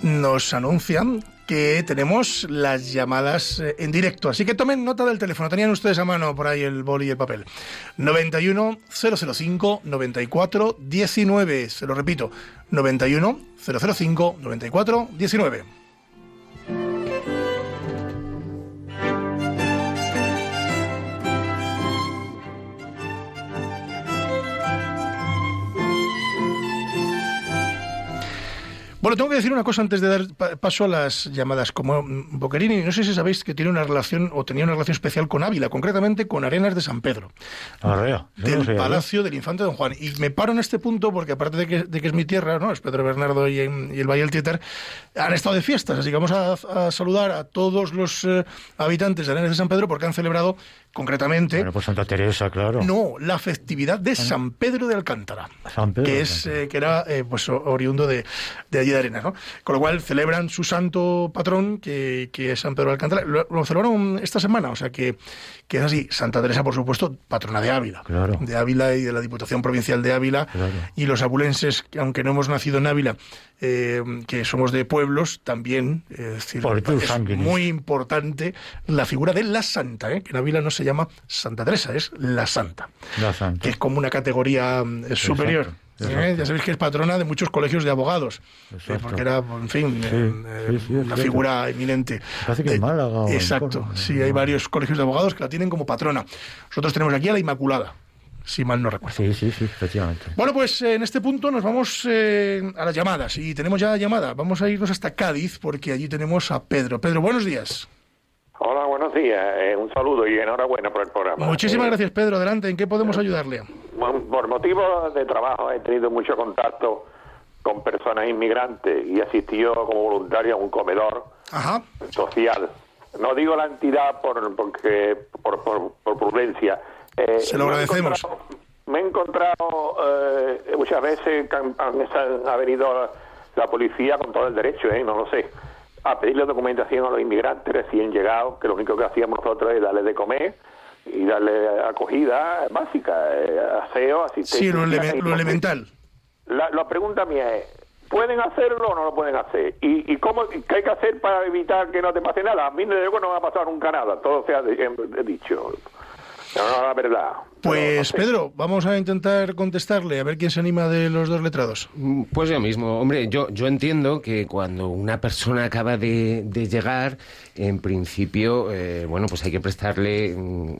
S4: nos anuncian que tenemos las llamadas eh, en directo. Así que tomen nota del teléfono. Tenían ustedes a mano por ahí el boli y el papel. 91 005 94 19. Se lo repito. 91 005 94 19. Bueno, tengo que decir una cosa antes de dar pa- paso a las llamadas. Como mm, Boccherini, no sé si sabéis que tiene una relación o tenía una relación especial con Ávila, concretamente con Arenas de San Pedro,
S3: Arrea, no
S4: del
S3: sé,
S4: Palacio del Infante Don Juan. Y me paro en este punto porque aparte de que, de que es mi tierra, ¿no? Es Pedro Bernardo y, y el Valle del Tietar, han estado de fiestas. Así que vamos a, a saludar a todos los eh, habitantes de Arenas de San Pedro porque han celebrado concretamente
S3: Bueno, pues Santa Teresa, claro.
S4: no, la festividad de San Pedro de Alcántara,
S3: San Pedro
S4: que es eh, que era eh, pues oriundo de, de allí de Arenas, ¿no? Con lo cual celebran su santo patrón, que, que es San Pedro de Alcántara. Lo, lo celebraron esta semana, o sea que, que es así. Santa Teresa, por supuesto, patrona de Ávila,
S3: Claro.
S4: de Ávila y de la Diputación Provincial de Ávila.
S3: Claro.
S4: Y los abulenses, que aunque no hemos nacido en Ávila, eh, que somos de pueblos, también es decir,
S3: Por tu
S4: es
S3: sanguinis.
S4: muy importante la figura de la Santa, ¿eh? que en Ávila no se llama Santa Teresa, es la Santa
S3: La Santa.
S4: que es como una categoría mm, superior.
S3: exacto.
S4: ¿eh? Ya sabéis que es patrona de muchos colegios de abogados, eh, porque era, en fin,
S3: Sí,
S4: eh,
S3: sí, sí, es
S4: una figura eminente.
S3: Parece que en Málaga en
S4: Exacto,
S3: Córdoba,
S4: sí, hay varios colegios de abogados que la tienen como patrona. Nosotros tenemos aquí a la Inmaculada, si mal no recuerdo.
S3: Sí, sí, sí, efectivamente.
S4: Bueno, pues eh, en este punto nos vamos eh, a las llamadas y tenemos ya llamada. Vamos a irnos hasta Cádiz porque allí tenemos a Pedro. Pedro, buenos días.
S8: Hola, buenos días. Eh, un saludo y enhorabuena por el programa.
S4: Muchísimas
S8: Eh,
S4: gracias, Pedro. Adelante, ¿en qué podemos ayudarle?
S8: Por motivos de trabajo he tenido mucho contacto con personas inmigrantes y he asistido como voluntario a un comedor
S4: Ajá.
S8: social. No digo la entidad por porque por, por, por prudencia. Eh,
S4: Se lo
S8: me he
S4: agradecemos.
S8: encontrado- Me he encontrado eh, muchas veces que han, han- ha venido la policía con todo el derecho, ¿eh? no lo sé, a pedirle documentación a los inmigrantes recién llegados, que lo único que hacíamos nosotros es darle de comer y darle acogida básica, eh, aseo, asistencia.
S4: Sí, lo, eleme-
S8: y-
S4: lo elemental.
S8: la, la pregunta mía es, ¿pueden hacerlo o no lo pueden hacer? ¿Y, y cómo, qué hay que hacer para evitar que no te pase nada? A mí desde luego no me va a pasar nunca nada, todo se ha dicho. No, no, la verdad.
S4: Pues. Pedro, vamos a intentar contestarle, a ver quién se anima de los dos letrados.
S2: Mm, Pues yo mismo, hombre, yo, yo entiendo que cuando una persona acaba de, de llegar, en principio, eh, bueno, pues hay que prestarle, mm,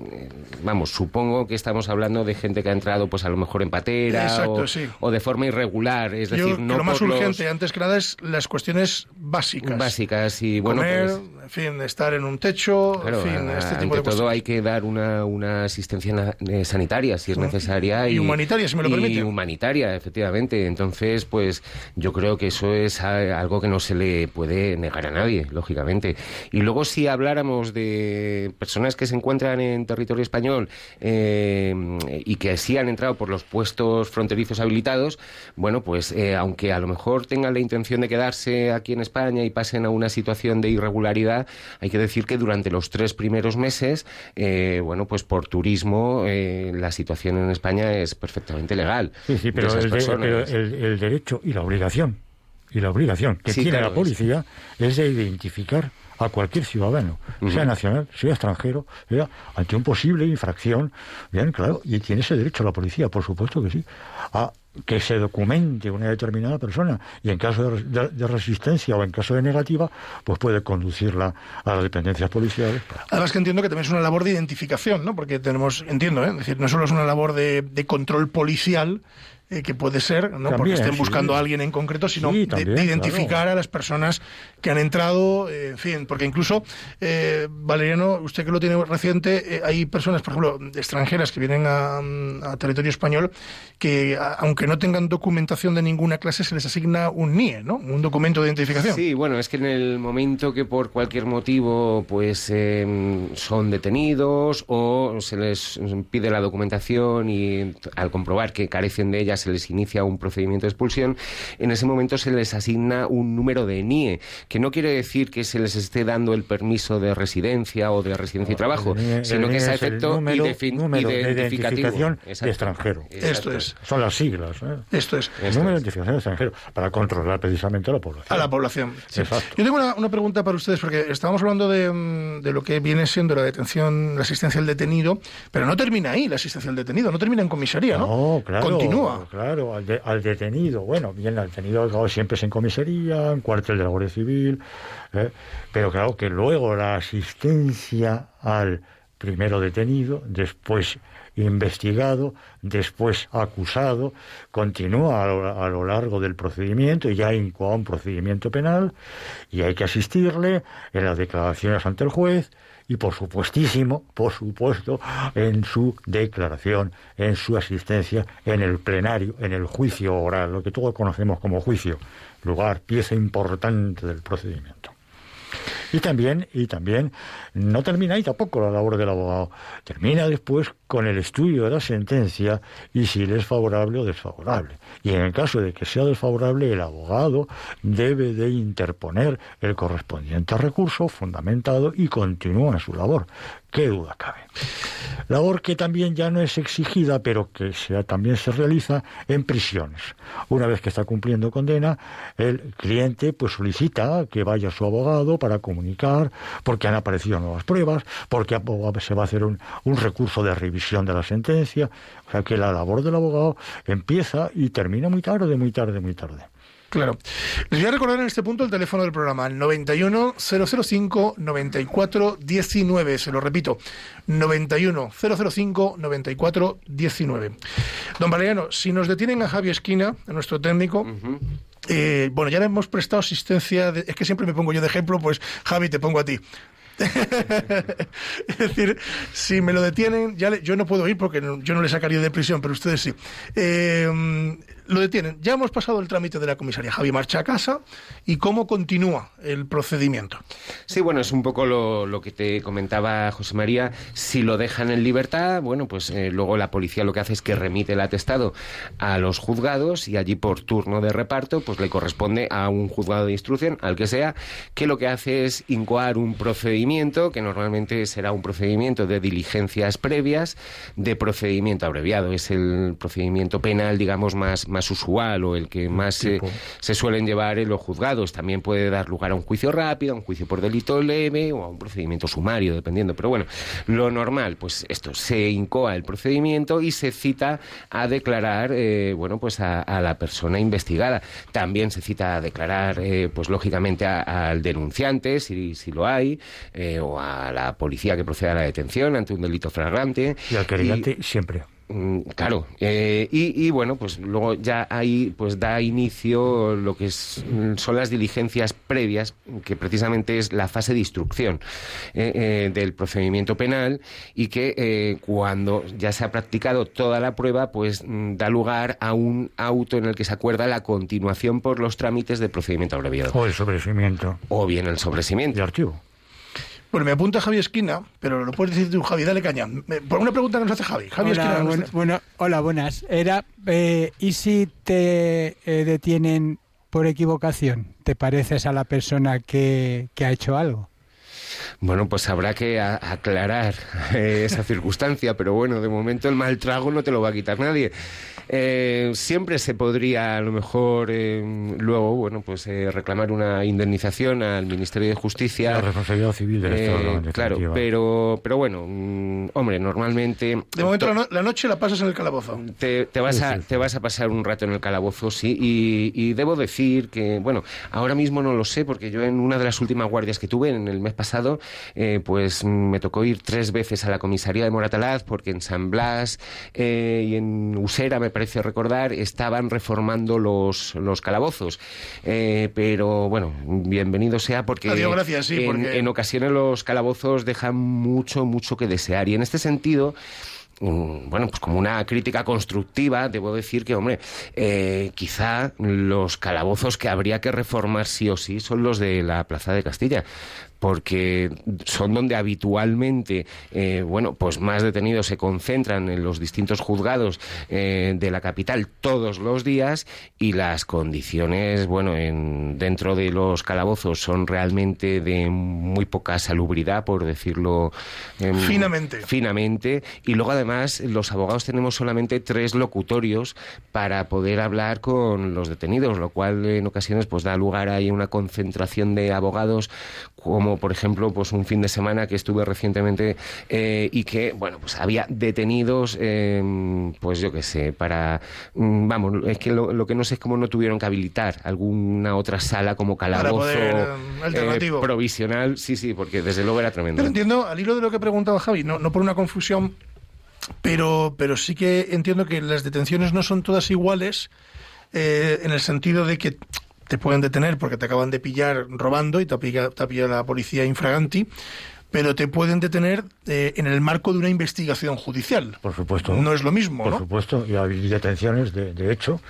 S2: vamos, supongo que estamos hablando de gente que ha entrado, pues a lo mejor en patera
S4: Exacto,
S2: o,
S4: sí.
S2: o de forma irregular, es
S4: Yo
S2: decir, no
S4: lo más
S2: por los-
S4: urgente, antes que nada, es las cuestiones básicas.
S2: básicas y bueno,
S4: Comer,
S2: pues,
S4: en fin, estar en un techo,
S2: Claro,
S4: en fin,
S2: a-
S4: este
S2: ante
S4: tipo de
S2: todo hay que dar una, una asistencia sanitaria si es necesaria
S4: y humanitaria, si me lo
S2: y
S4: permite.
S2: humanitaria, efectivamente. Entonces, pues yo creo que eso es algo que no se le puede negar a nadie, lógicamente. Y luego si habláramos de personas que se encuentran en territorio español eh, y que sí han entrado por los puestos fronterizos habilitados, bueno, pues eh, aunque a lo mejor tengan la intención de quedarse aquí en España y pasen a una situación de irregularidad, hay que decir que durante los tres primeros meses, eh, bueno, pues por turismo eh, la situación en España es perfectamente legal.
S3: Sí, pero, el, de-
S2: personas.
S3: pero el, el derecho y la obligación, y la obligación que
S2: Sí,
S3: tiene
S2: claro,
S3: la policía es de identificar a cualquier ciudadano, sea nacional, sea extranjero, sea ante una posible infracción, bien, claro, y tiene ese derecho la policía, por supuesto que sí, a que se documente una determinada persona y en caso de, resistencia o en caso de negativa, pues puede conducirla a las dependencias policiales.
S4: Además que entiendo que también es una labor de identificación, ¿no? Porque tenemos, entiendo, ¿eh? es decir, no solo es una labor de, de control policial, eh, que puede ser, no porque estén buscando a alguien en concreto, sino de, identificar a las personas que han entrado, eh, en fin, porque incluso, eh, Valeriano, usted que lo tiene reciente, hay personas, por ejemplo, extranjeras que vienen a, territorio español, que aunque no tengan documentación de ninguna clase, se les asigna un NIE, ¿no? Un documento de identificación.
S2: Sí, bueno, es que en el momento que por cualquier motivo, pues em, son detenidos o se les pide la documentación y al comprobar que carecen de ella se les inicia un procedimiento de expulsión, en ese momento se les asigna un número de NIE, que no quiere decir que se les esté dando el permiso de residencia o de residencia y trabajo, sino que es a efecto
S3: número, de identificación de extranjero.
S4: Esto es.
S3: Son las siglas. ¿eh?
S4: Esto es.
S3: El número de identificación de extranjero, para controlar precisamente a la población.
S4: A la población. Yo tengo una, pregunta para ustedes, porque estábamos hablando de, de, lo que viene siendo la detención, la asistencia al detenido, pero no termina ahí la asistencia al detenido, no termina en comisaría, ¿no?
S3: No, claro.
S4: Continúa.
S3: Claro, al, detenido. Bueno, bien, al detenido siempre es en comisaría, en cuartel de la Guardia Civil, ¿eh? pero claro que luego la asistencia al primero detenido, después investigado, después acusado, continúa a lo, largo del procedimiento y ya incoa un procedimiento penal y hay que asistirle en las declaraciones ante el juez y por supuestísimo, por supuesto, en su declaración, en su asistencia en el plenario, en el juicio oral, lo que todos conocemos como juicio, lugar, pieza importante del procedimiento. Y también, y también no termina ahí tampoco la labor del abogado. Termina después con el estudio de la sentencia y si le es favorable o desfavorable. Y en el caso de que sea desfavorable, el abogado debe de interponer el correspondiente recurso fundamentado y continúa su labor. ¿Qué duda cabe? Labor que también ya no es exigida, pero que también se realiza en prisiones. Una vez que está cumpliendo condena, el cliente pues solicita que vaya su abogado para comunicar, porque han aparecido nuevas pruebas, porque se va a hacer un, un recurso de revisión de la sentencia. O sea que la labor del abogado empieza y termina muy tarde, muy tarde, muy tarde.
S4: Claro. Les voy a recordar en este punto el teléfono del programa, 91 005 94 19. Se lo repito, 91 005 94 19. Don Valeriano, si nos detienen a Javi Esquina, a nuestro técnico, eh, bueno, ya le hemos prestado asistencia, es que siempre me pongo yo de ejemplo, pues Javi, te pongo a ti. (laughs) es decir, si me lo detienen, ya yo no puedo ir porque yo no le sacaría de prisión, pero ustedes sí. Eh, lo detienen. Ya hemos pasado el trámite de la comisaría. Javi marcha a casa y cómo continúa el procedimiento.
S2: Sí, bueno, es un poco lo, que te comentaba José María. Si lo dejan en libertad, bueno, pues eh, luego la policía lo que hace es que remite el atestado a los juzgados y allí por turno de reparto, pues le corresponde a un juzgado de instrucción, al que sea, que lo que hace es incoar un procedimiento que normalmente será un procedimiento de diligencias previas, de procedimiento abreviado. Es el procedimiento penal, digamos, más más usual o el que más se, suelen llevar en los juzgados. También puede dar lugar a un juicio rápido, a un juicio por delito leve o a un procedimiento sumario, dependiendo. Pero bueno, lo normal, pues esto, se incoa el procedimiento y se cita a declarar, eh, bueno, pues a, la persona investigada. También se cita a declarar, eh, pues lógicamente al denunciante, si, si lo hay, eh, o a la policía que proceda a la detención ante un delito flagrante.
S3: Y al querellante siempre.
S2: Mm, claro, eh, y, bueno, pues luego ya ahí pues da inicio lo que mm, son las diligencias previas, que precisamente es la fase de instrucción eh, eh, del procedimiento penal y que cuando ya se ha practicado toda la prueba, pues mm, da lugar a un auto en el que se acuerda la continuación por los trámites de procedimiento abreviado.
S3: O el sobrecimiento.
S2: O bien el sobrecimiento.
S3: De archivo.
S4: Bueno, me apunta Javi Esquina, pero lo puedes decir tú, Javi, dale caña. Por una pregunta que nos hace Javi. Javi
S9: hola,
S4: Esquina.
S9: Bueno, hola, buenas. Era, eh, ¿y si te eh, detienen por equivocación? ¿Te pareces a la persona que, que ha hecho algo?
S2: Bueno, pues habrá que a- aclarar eh, esa circunstancia, pero bueno, de momento el mal trago no te lo va a quitar nadie. Eh, siempre se podría, a lo mejor, eh, luego, bueno, pues eh, reclamar una indemnización al Ministerio de Justicia.
S3: La responsabilidad civil del
S2: Eh,
S3: Estado.
S2: claro, pero, pero bueno, mm, hombre, normalmente
S4: De momento la, no- la noche la pasas en el calabozo.
S2: te, te vas
S3: Sí,
S2: a,
S3: sí,
S2: te vas a pasar un rato en el calabozo, sí, y, y debo decir que, bueno, ahora mismo no lo sé, porque yo en una de las últimas guardias que tuve en el mes pasado, eh, pues me tocó ir tres veces a la comisaría de Moratalaz, porque en San Blas eh, y en Usera, me parece recordar, estaban reformando los, los calabozos. Eh, pero bueno, bienvenido sea porque
S4: Adiós, gracias, sí,
S2: en,
S4: porque-
S2: en ocasiones los calabozos dejan mucho, mucho que desear. Y en este sentido, mm, bueno, pues como una crítica constructiva, debo decir que, hombre, eh, quizá los calabozos que habría que reformar sí o sí son los de la Plaza de Castilla porque son donde habitualmente, eh, bueno, pues más detenidos se concentran en los distintos juzgados eh, de la capital todos los días y las condiciones, bueno, en, dentro de los calabozos son realmente de muy poca salubridad, por decirlo em,
S4: Finamente.
S2: finamente y luego además los abogados tenemos solamente tres locutorios para poder hablar con los detenidos lo cual en ocasiones pues da lugar a una concentración de abogados como por ejemplo pues un fin de semana que estuve recientemente eh, y que bueno pues había detenidos eh, pues yo qué sé para mm, vamos es que lo, lo que no sé es cómo no tuvieron que habilitar alguna otra sala como calabozo
S4: poder, eh,
S2: eh,
S4: alternativo.
S2: provisional sí sí porque desde luego era tremendo
S4: Pero entiendo, al hilo de lo que preguntaba Javi, no, no por una confusión, pero, pero sí que entiendo que las detenciones no son todas iguales eh, en el sentido de que te pueden detener porque te acaban de pillar robando y te ha pillado, te la policía infraganti, pero te pueden detener eh, en el marco de una investigación judicial.
S3: Por supuesto.
S4: No es lo mismo,
S3: Por
S4: ¿no?
S3: supuesto, y hay detenciones, de, de hecho,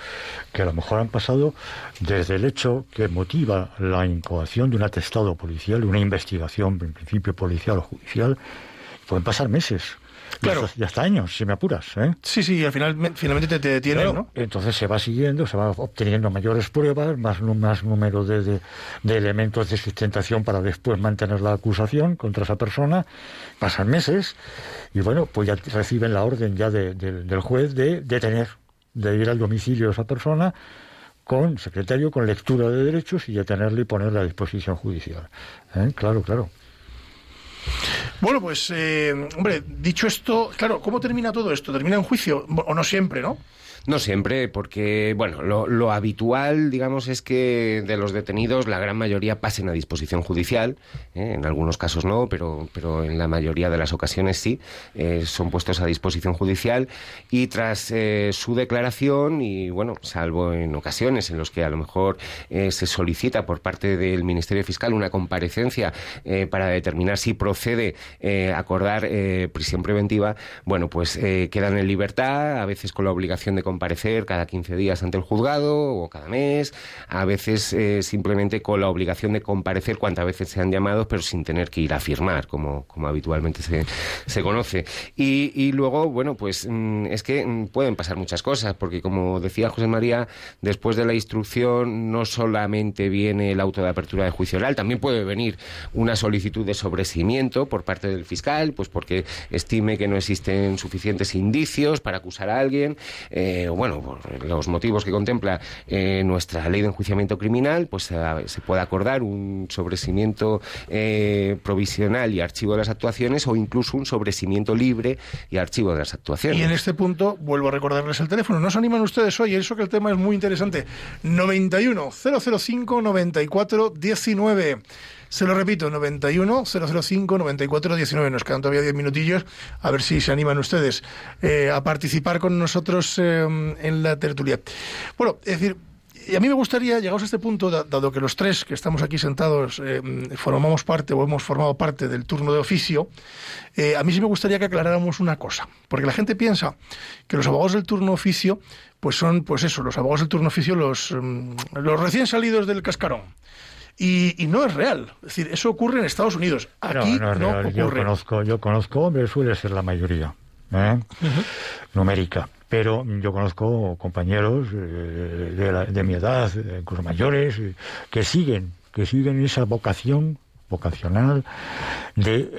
S3: que a lo mejor han pasado desde el hecho que motiva la incoación de un atestado policial, de una investigación, en principio policial o judicial, pueden pasar meses. Y
S4: Claro.
S3: hasta- Y hasta años, si me apuras. ¿eh?
S4: Sí, sí, al final me- finalmente te, te detienen,
S3: Claro,
S4: ¿no?
S3: Entonces se va siguiendo, se va obteniendo mayores pruebas, más, más número de, de- de elementos de sustentación para después mantener la acusación contra esa persona. Pasan meses y bueno, pues ya reciben la orden ya de- de- del juez de detener, de ir al domicilio de esa persona con secretario, con lectura de derechos y detenerle y ponerle a disposición judicial. ¿Eh? Claro, claro.
S4: Bueno, pues, eh, hombre, dicho esto, claro, ¿cómo termina todo esto? ¿Termina en juicio? O no siempre, ¿no?
S2: No siempre, porque bueno, lo, lo habitual, digamos, es que de los detenidos la gran mayoría pasen a disposición judicial. ¿eh? En algunos casos no, pero, pero en la mayoría de las ocasiones sí. eh, son puestos a disposición judicial y tras eh, su declaración y bueno, salvo en ocasiones en los que a lo mejor eh, se solicita por parte del Ministerio Fiscal una comparecencia para determinar si procede acordar prisión preventiva, bueno, pues quedan en libertad, a veces con la obligación de comparecer cada 15 días ante el juzgado o cada mes, a veces eh, simplemente con la obligación de comparecer cuantas veces sean llamados, pero sin tener que ir a firmar, como, como habitualmente se, se conoce. Y, y luego, bueno, pues mm, es que mm, pueden pasar muchas cosas, porque como decía José María, después de la instrucción no solamente viene el auto de apertura de juicio oral, también puede venir una solicitud de sobreseimiento por parte del fiscal, pues porque estime que no existen suficientes indicios para acusar a alguien, eh, bueno, por los motivos que contempla eh, nuestra ley de enjuiciamiento criminal, pues eh, se puede acordar un sobreseimiento eh, provisional y archivo de las actuaciones o incluso un sobreseimiento libre y archivo de las actuaciones.
S4: Y en este punto vuelvo a recordarles el teléfono. ¿No se animan ustedes hoy? Eso que el tema es muy interesante. 91 005 94 19. Se lo repito, 91 005 94 19. Nos quedan todavía 10 minutillos. A ver si se animan ustedes eh, a participar con nosotros eh, en la tertulia. Bueno, es decir, y a mí me gustaría, llegados a este punto, da- dado que los tres que estamos aquí sentados eh, formamos parte o hemos formado parte del turno de oficio, eh, a mí sí me gustaría que aclaráramos una cosa, porque la gente piensa que los abogados del turno oficio, pues son, pues eso, los abogados del turno oficio, los, mm, los recién salidos del cascarón. Y, y no es real. Es decir, eso ocurre en Estados Unidos. Aquí
S3: no,
S4: no,
S3: no es real. Yo
S4: ocurre.
S3: conozco, yo conozco hombres, suele ser la mayoría, ¿eh? numérica. Pero yo conozco compañeros eh, de, la- de mi edad, eh, incluso mayores, que siguen, que siguen esa vocación vocacional de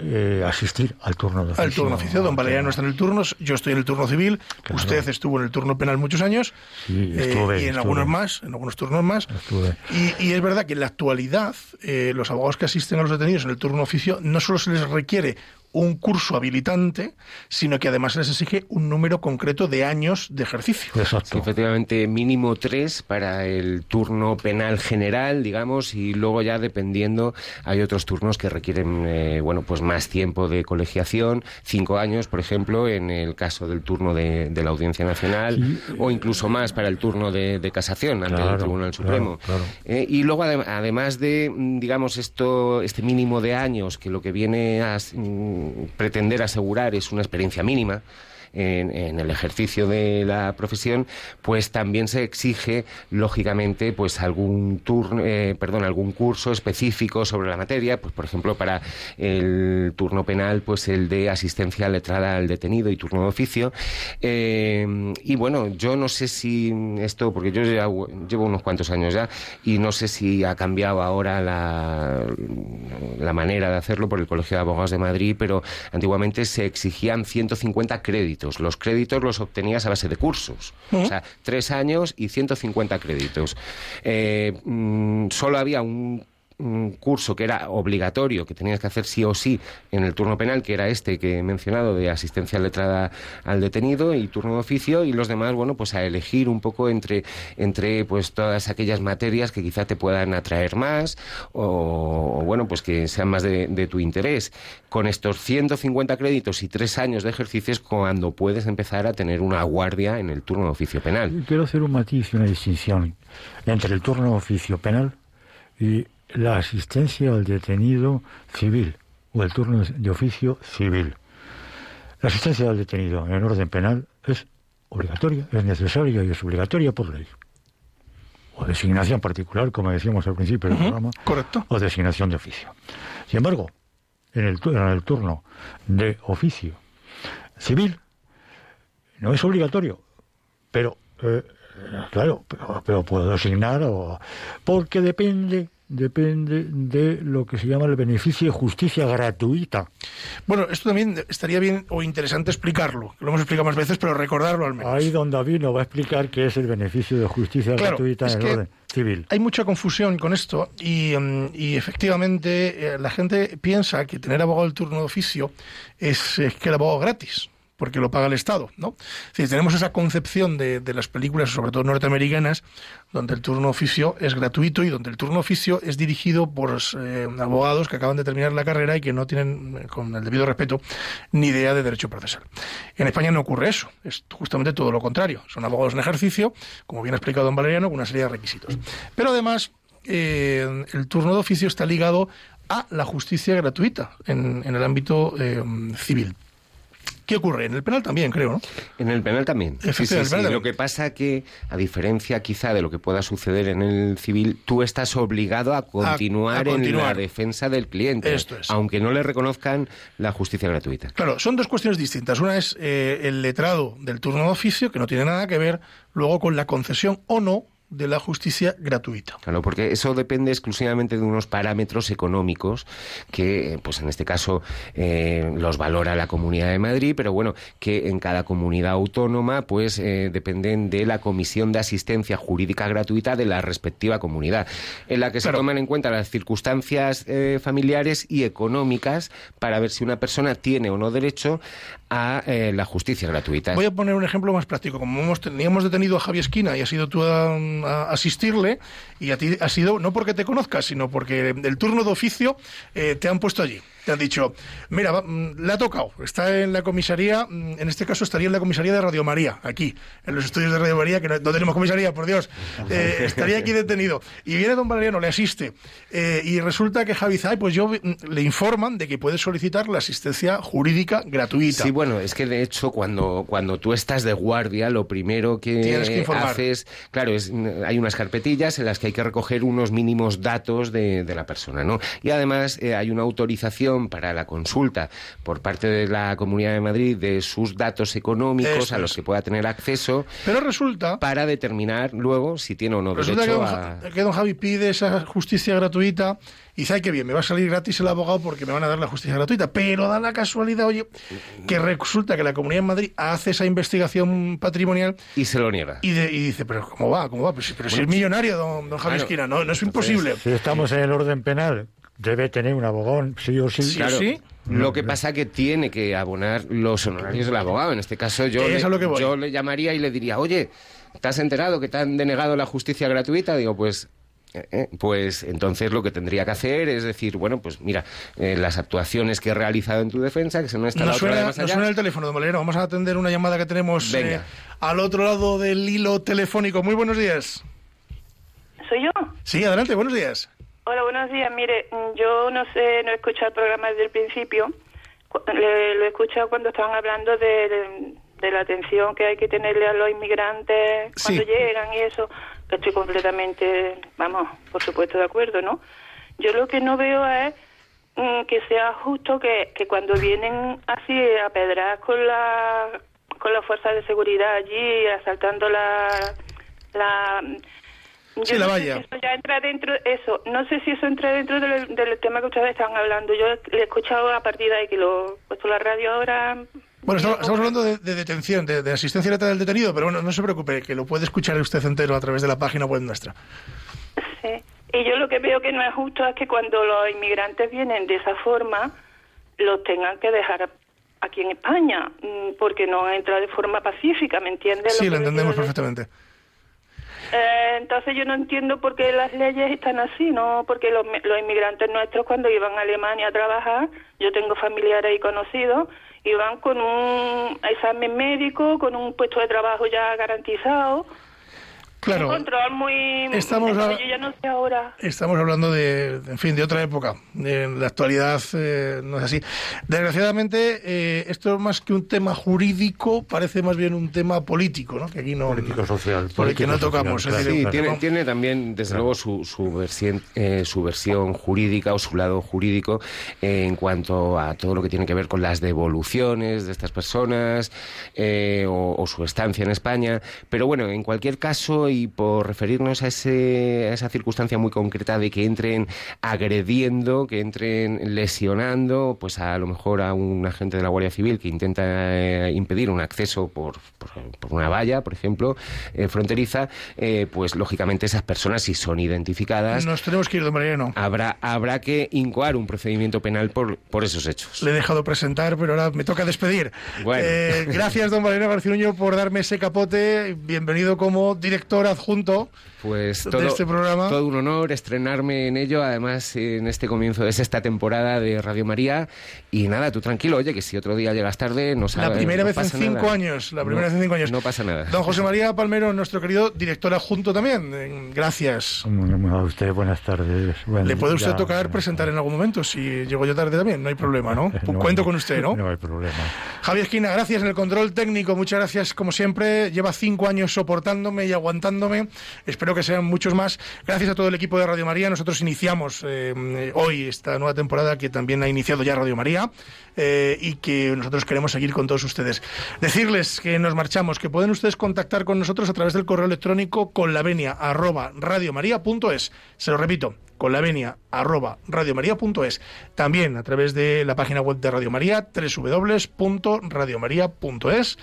S3: eh, asistir al turno de oficio.
S4: Al turno oficio. Don Valeriano está en el turno, yo estoy en el turno civil,
S3: Claro.
S4: usted estuvo en el turno penal muchos años,
S3: Sí,
S4: eh, y en
S3: estuve.
S4: algunos más, en algunos turnos más. Y, y es verdad que en la actualidad eh, los abogados que asisten a los detenidos en el turno oficio no solo se les requiere un curso habilitante, sino que además les exige un número concreto de años de ejercicio.
S2: Sí,
S3: Exacto.
S2: efectivamente, mínimo tres para el turno penal general, digamos, y luego ya dependiendo, hay otros turnos que requieren, eh, bueno, pues más tiempo de colegiación, cinco años, por ejemplo, en el caso del turno de, de la Audiencia Nacional,
S3: Sí.
S2: o incluso más para el turno de, de casación ante el Tribunal Supremo.
S3: claro.
S2: Eh, y luego, adem- además de, digamos, esto, este mínimo de años, que lo que viene a pretender asegurar es una experiencia mínima, en, el ejercicio de la profesión, pues también se exige, lógicamente, pues algún turno, eh, perdón, algún curso específico sobre la materia, pues por ejemplo para el turno penal, pues el de asistencia letrada al detenido y turno de oficio. Eh, y bueno, yo no sé si esto, porque yo llevo unos cuantos años ya, y no sé si ha cambiado ahora la, la manera de hacerlo por el Colegio de Abogados de Madrid, pero antiguamente se exigían 150 créditos. Los créditos los obtenías a base de cursos. O sea, tres años y 150 créditos. Eh, mm, solo había un un curso que era obligatorio, que tenías que hacer sí o sí en el turno penal, que era este que he mencionado de asistencia letrada al detenido y turno de oficio, y los demás, bueno, pues a elegir un poco entre, entre pues todas aquellas materias que quizá te puedan atraer más o, o, bueno, pues que sean más de, de tu interés. Con estos 150 créditos y tres años de ejercicio es cuando puedes empezar a tener una guardia en el turno de oficio penal.
S3: Quiero hacer un matiz y una distinción entre el turno de oficio penal y la asistencia al detenido civil o el turno de oficio civil. La asistencia al detenido en orden penal es obligatoria, es necesaria y es obligatoria por ley. O designación particular, como decíamos al principio del programa,
S4: correcto.
S3: o designación de oficio. Sin embargo, en el, en el turno de oficio civil no es obligatorio, pero eh, claro, pero, pero puedo designar o, porque depende depende de lo que se llama el beneficio de justicia gratuita.
S4: Bueno, esto también estaría bien o interesante explicarlo. Lo hemos explicado más veces, pero recordarlo al menos.
S3: Ahí don David nos va a explicar qué es el beneficio de justicia
S4: Claro,
S3: gratuita en el orden civil.
S4: Hay mucha confusión con esto y, y efectivamente eh, la gente piensa que tener abogado del turno de oficio es, es que el abogado es gratis porque lo paga el Estado, ¿no? Decir, tenemos esa concepción de, las películas, sobre todo norteamericanas, donde el turno oficio es gratuito y donde el turno oficio es dirigido por eh, abogados que acaban de terminar la carrera y que no tienen, eh, con el debido respeto, ni idea de derecho procesal. En España no ocurre eso, es justamente todo lo contrario. Son abogados en ejercicio, como bien ha explicado don Valeriano, con una serie de requisitos. Pero además, eh, el turno de oficio está ligado a la justicia gratuita en, el ámbito civil. ¿Qué ocurre? En el penal también, creo, ¿no?
S2: En el penal también. Sí, sí, sí. Lo que pasa que, a diferencia quizá de lo que pueda suceder en el civil, tú estás obligado a continuar,
S4: a
S2: en la defensa del cliente,
S4: Esto es.
S2: aunque no le reconozcan la justicia gratuita.
S4: Claro, son dos cuestiones distintas. Una es eh, el letrado del turno de oficio, que no tiene nada que ver luego con la concesión o no de la justicia gratuita.
S2: Claro, porque eso depende exclusivamente de unos parámetros económicos que, eh, pues en este caso, eh, los valora la Comunidad de Madrid, pero bueno, que en cada comunidad autónoma, pues eh, dependen de la Comisión de Asistencia Jurídica Gratuita de la respectiva comunidad, en la que se toman en cuenta las circunstancias eh, familiares y económicas para ver si una persona tiene o no derecho a la justicia gratuita.
S4: Voy a poner un ejemplo más práctico. Como hemos, teníamos detenido a Javi Esquina y has ido tú a, asistirle, y a ti ha sido no porque te conozcas, sino porque el turno de oficio eh, te han puesto allí. Te han dicho, mira, va, mm, le ha tocado, está en la comisaría, mm, en este caso estaría en la comisaría de Radio María, aquí, en los estudios de Radio María, que no, no tenemos comisaría, por Dios, eh, (laughs) estaría aquí detenido. Y viene don Valeriano, le asiste, eh, y resulta que Javi dice, "Ay, pues yo mm, le informan de que puede solicitar la asistencia jurídica gratuita.
S2: Sí, bueno, es que de hecho cuando, cuando tú estás de guardia, lo primero que,
S4: Tienes que informar.
S2: haces, claro, es, hay unas carpetillas en las que hay que recoger unos mínimos datos de, de la persona, ¿no? Y además eh, hay una autorización información para la consulta por parte de la Comunidad de Madrid de sus datos económicos
S4: Eso
S2: a los
S4: es.
S2: que pueda tener acceso
S4: Pero resulta,
S2: para determinar luego si tiene o no
S4: resulta que
S2: derecho
S4: don,
S2: a...
S4: Que don Javi pide esa justicia gratuita y dice, ay, qué bien, me va a salir gratis el abogado porque me van a dar la justicia gratuita. Pero da la casualidad, oye, que resulta que la Comunidad de Madrid hace esa investigación patrimonial
S2: Y se lo niega.
S4: y, de- y dice, pero ¿cómo va? ¿Cómo va? Pero, si- pero si es millonario, don, don Javi
S2: Claro.
S4: Esquina, no, no es imposible.
S3: Si estamos en el orden penal, debe tener un abogado, sí o sí.
S4: Sí,
S2: Claro,
S4: sí.
S2: Lo que pasa que tiene que abonar los honorarios del abogado. En este caso yo,
S4: Es
S2: le, yo le llamaría y le diría, oye, ¿te has enterado que te han denegado la justicia gratuita? Digo, pues... eh, eh, Pues entonces lo que tendría que hacer es decir, bueno, pues mira, eh, las actuaciones que he realizado en tu defensa, que se me está la otra
S4: suena,
S2: de más
S4: nos suena el teléfono, don Valero. Vamos a atender una llamada que tenemos
S2: Venga.
S4: eh, al otro lado del hilo telefónico. Muy buenos días.
S10: ¿Soy yo?
S4: Sí, adelante, buenos días.
S10: Hola, buenos días. Mire, mm, yo no sé, no he escuchado el programa desde el principio. Le- lo he escuchado cuando estaban hablando de, de la atención que hay que tenerle a los inmigrantes cuando
S4: Sí.
S10: llegan y eso. que Estoy completamente, vamos, por supuesto, de acuerdo, ¿no? Yo lo que no veo es mm, que sea justo que, que cuando vienen así a pedrar con la con las fuerzas de seguridad allí asaltando la la yo
S4: Sí, la
S10: no sé
S4: valla.
S10: si eso ya entra dentro eso no sé si eso entra dentro del, del tema que ustedes están hablando yo le he escuchado a partir de ahí que lo he puesto la radio ahora
S4: Bueno, estamos, estamos hablando de, de detención, de, de asistencia letal del detenido, pero bueno, no se preocupe, que lo puede escuchar usted entero a través de la página web nuestra.
S10: Sí. Y yo lo que veo que no es justo es que cuando los inmigrantes vienen de esa forma, los tengan que dejar aquí en España, mm, porque no han entrado de forma pacífica, ¿me entiendes?
S4: Sí, lo
S10: le
S4: entendemos perfectamente.
S10: Eh, entonces yo no entiendo por qué las leyes están así, ¿no? Porque los, los inmigrantes nuestros cuando iban a Alemania a trabajar, yo tengo familiares y conocidos, iban con un examen médico, con un puesto de trabajo ya garantizado,
S4: Claro,
S10: un control muy...
S4: Estamos
S10: Entonces
S4: a-
S10: Yo ya no sé ahora...
S4: estamos hablando de, en fin, de otra época. En la actualidad eh, no es así. Desgraciadamente, eh, esto más que un tema jurídico, parece más bien un tema político, ¿no? Que aquí no...
S3: Político-social.
S4: Por el que no tocamos.
S3: claro,
S2: Sí,
S3: claro.
S2: tiene, también, desde luego, su, su, versión, eh, su versión jurídica o su lado jurídico eh, en cuanto a todo lo que tiene que ver con las devoluciones de estas personas eh, o, o su estancia en España. Pero bueno, en cualquier caso, y por referirnos a, ese, a esa circunstancia muy concreta de que entren agrediendo, que entren lesionando, pues a lo mejor a un agente de la Guardia Civil que intenta eh, impedir un acceso por, por, por una valla, por ejemplo, eh, fronteriza, eh, pues lógicamente esas personas, si son identificadas,
S4: Nos tenemos que ir, don Mariano.
S2: habrá, habrá que incoar un procedimiento penal por, por esos hechos.
S4: Le he dejado presentar, pero ahora me toca despedir.
S2: Bueno.
S4: Eh, gracias, don Valeriano García Nuño, por darme ese capote. Bienvenido como director adjunto.
S2: Pues
S4: de
S2: todo,
S4: este programa.
S2: todo un honor estrenarme en ello, además en este comienzo de sexta temporada de Radio María. Y nada, tú tranquilo, oye, que si otro día llegas tarde, no
S4: La
S2: sabes.
S4: primera
S2: no
S4: vez en cinco
S2: nada.
S4: años. La primera
S2: No-
S4: vez en cinco años.
S2: No pasa nada.
S4: Don José María Palmero, nuestro querido director adjunto también. Eh, Gracias.
S3: A usted, buenas tardes. Bueno,
S4: Le puede usted
S3: ya-
S4: tocar presentar en algún momento. Si llego yo tarde también, no hay problema, ¿no? (laughs)
S3: No,
S4: Cuento con usted, ¿no?
S3: No hay problema.
S4: Javier Esquina, gracias en el control técnico. Muchas gracias, como siempre. Lleva cinco años soportándome y Espero que sean muchos más. Gracias a todo el equipo de Radio María. Nosotros iniciamos eh, hoy esta nueva temporada que también ha iniciado ya Radio María eh, y que nosotros queremos seguir con todos ustedes. Decirles que nos marchamos, que pueden ustedes contactar con nosotros a través del correo electrónico con la venia arroba radiomaria.es. Se lo repito, con la venia arroba radiomaria.es. También a través de la página web de Radio María, www.radiomaria.es.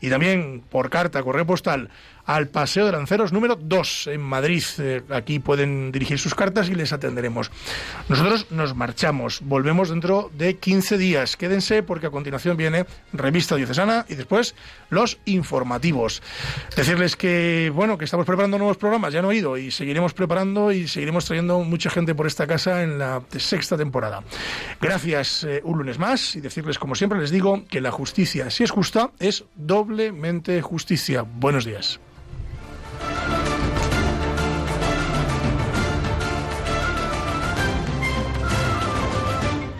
S4: Y también por carta, correo postal, al Paseo de Lanceros número 2 en Madrid. Eh, aquí pueden dirigir sus cartas y les atenderemos. Nosotros nos marchamos. Volvemos dentro de 15 días. Quédense porque a continuación viene Revista Diocesana y después los informativos. Decirles que, bueno, que estamos preparando nuevos programas, ya no he ido, y seguiremos preparando y seguiremos trayendo mucha gente por esta casa en la sexta temporada. Gracias eh, un lunes más y decirles, como siempre les digo, que la justicia, si es justa, es doblemente justicia. Buenos días.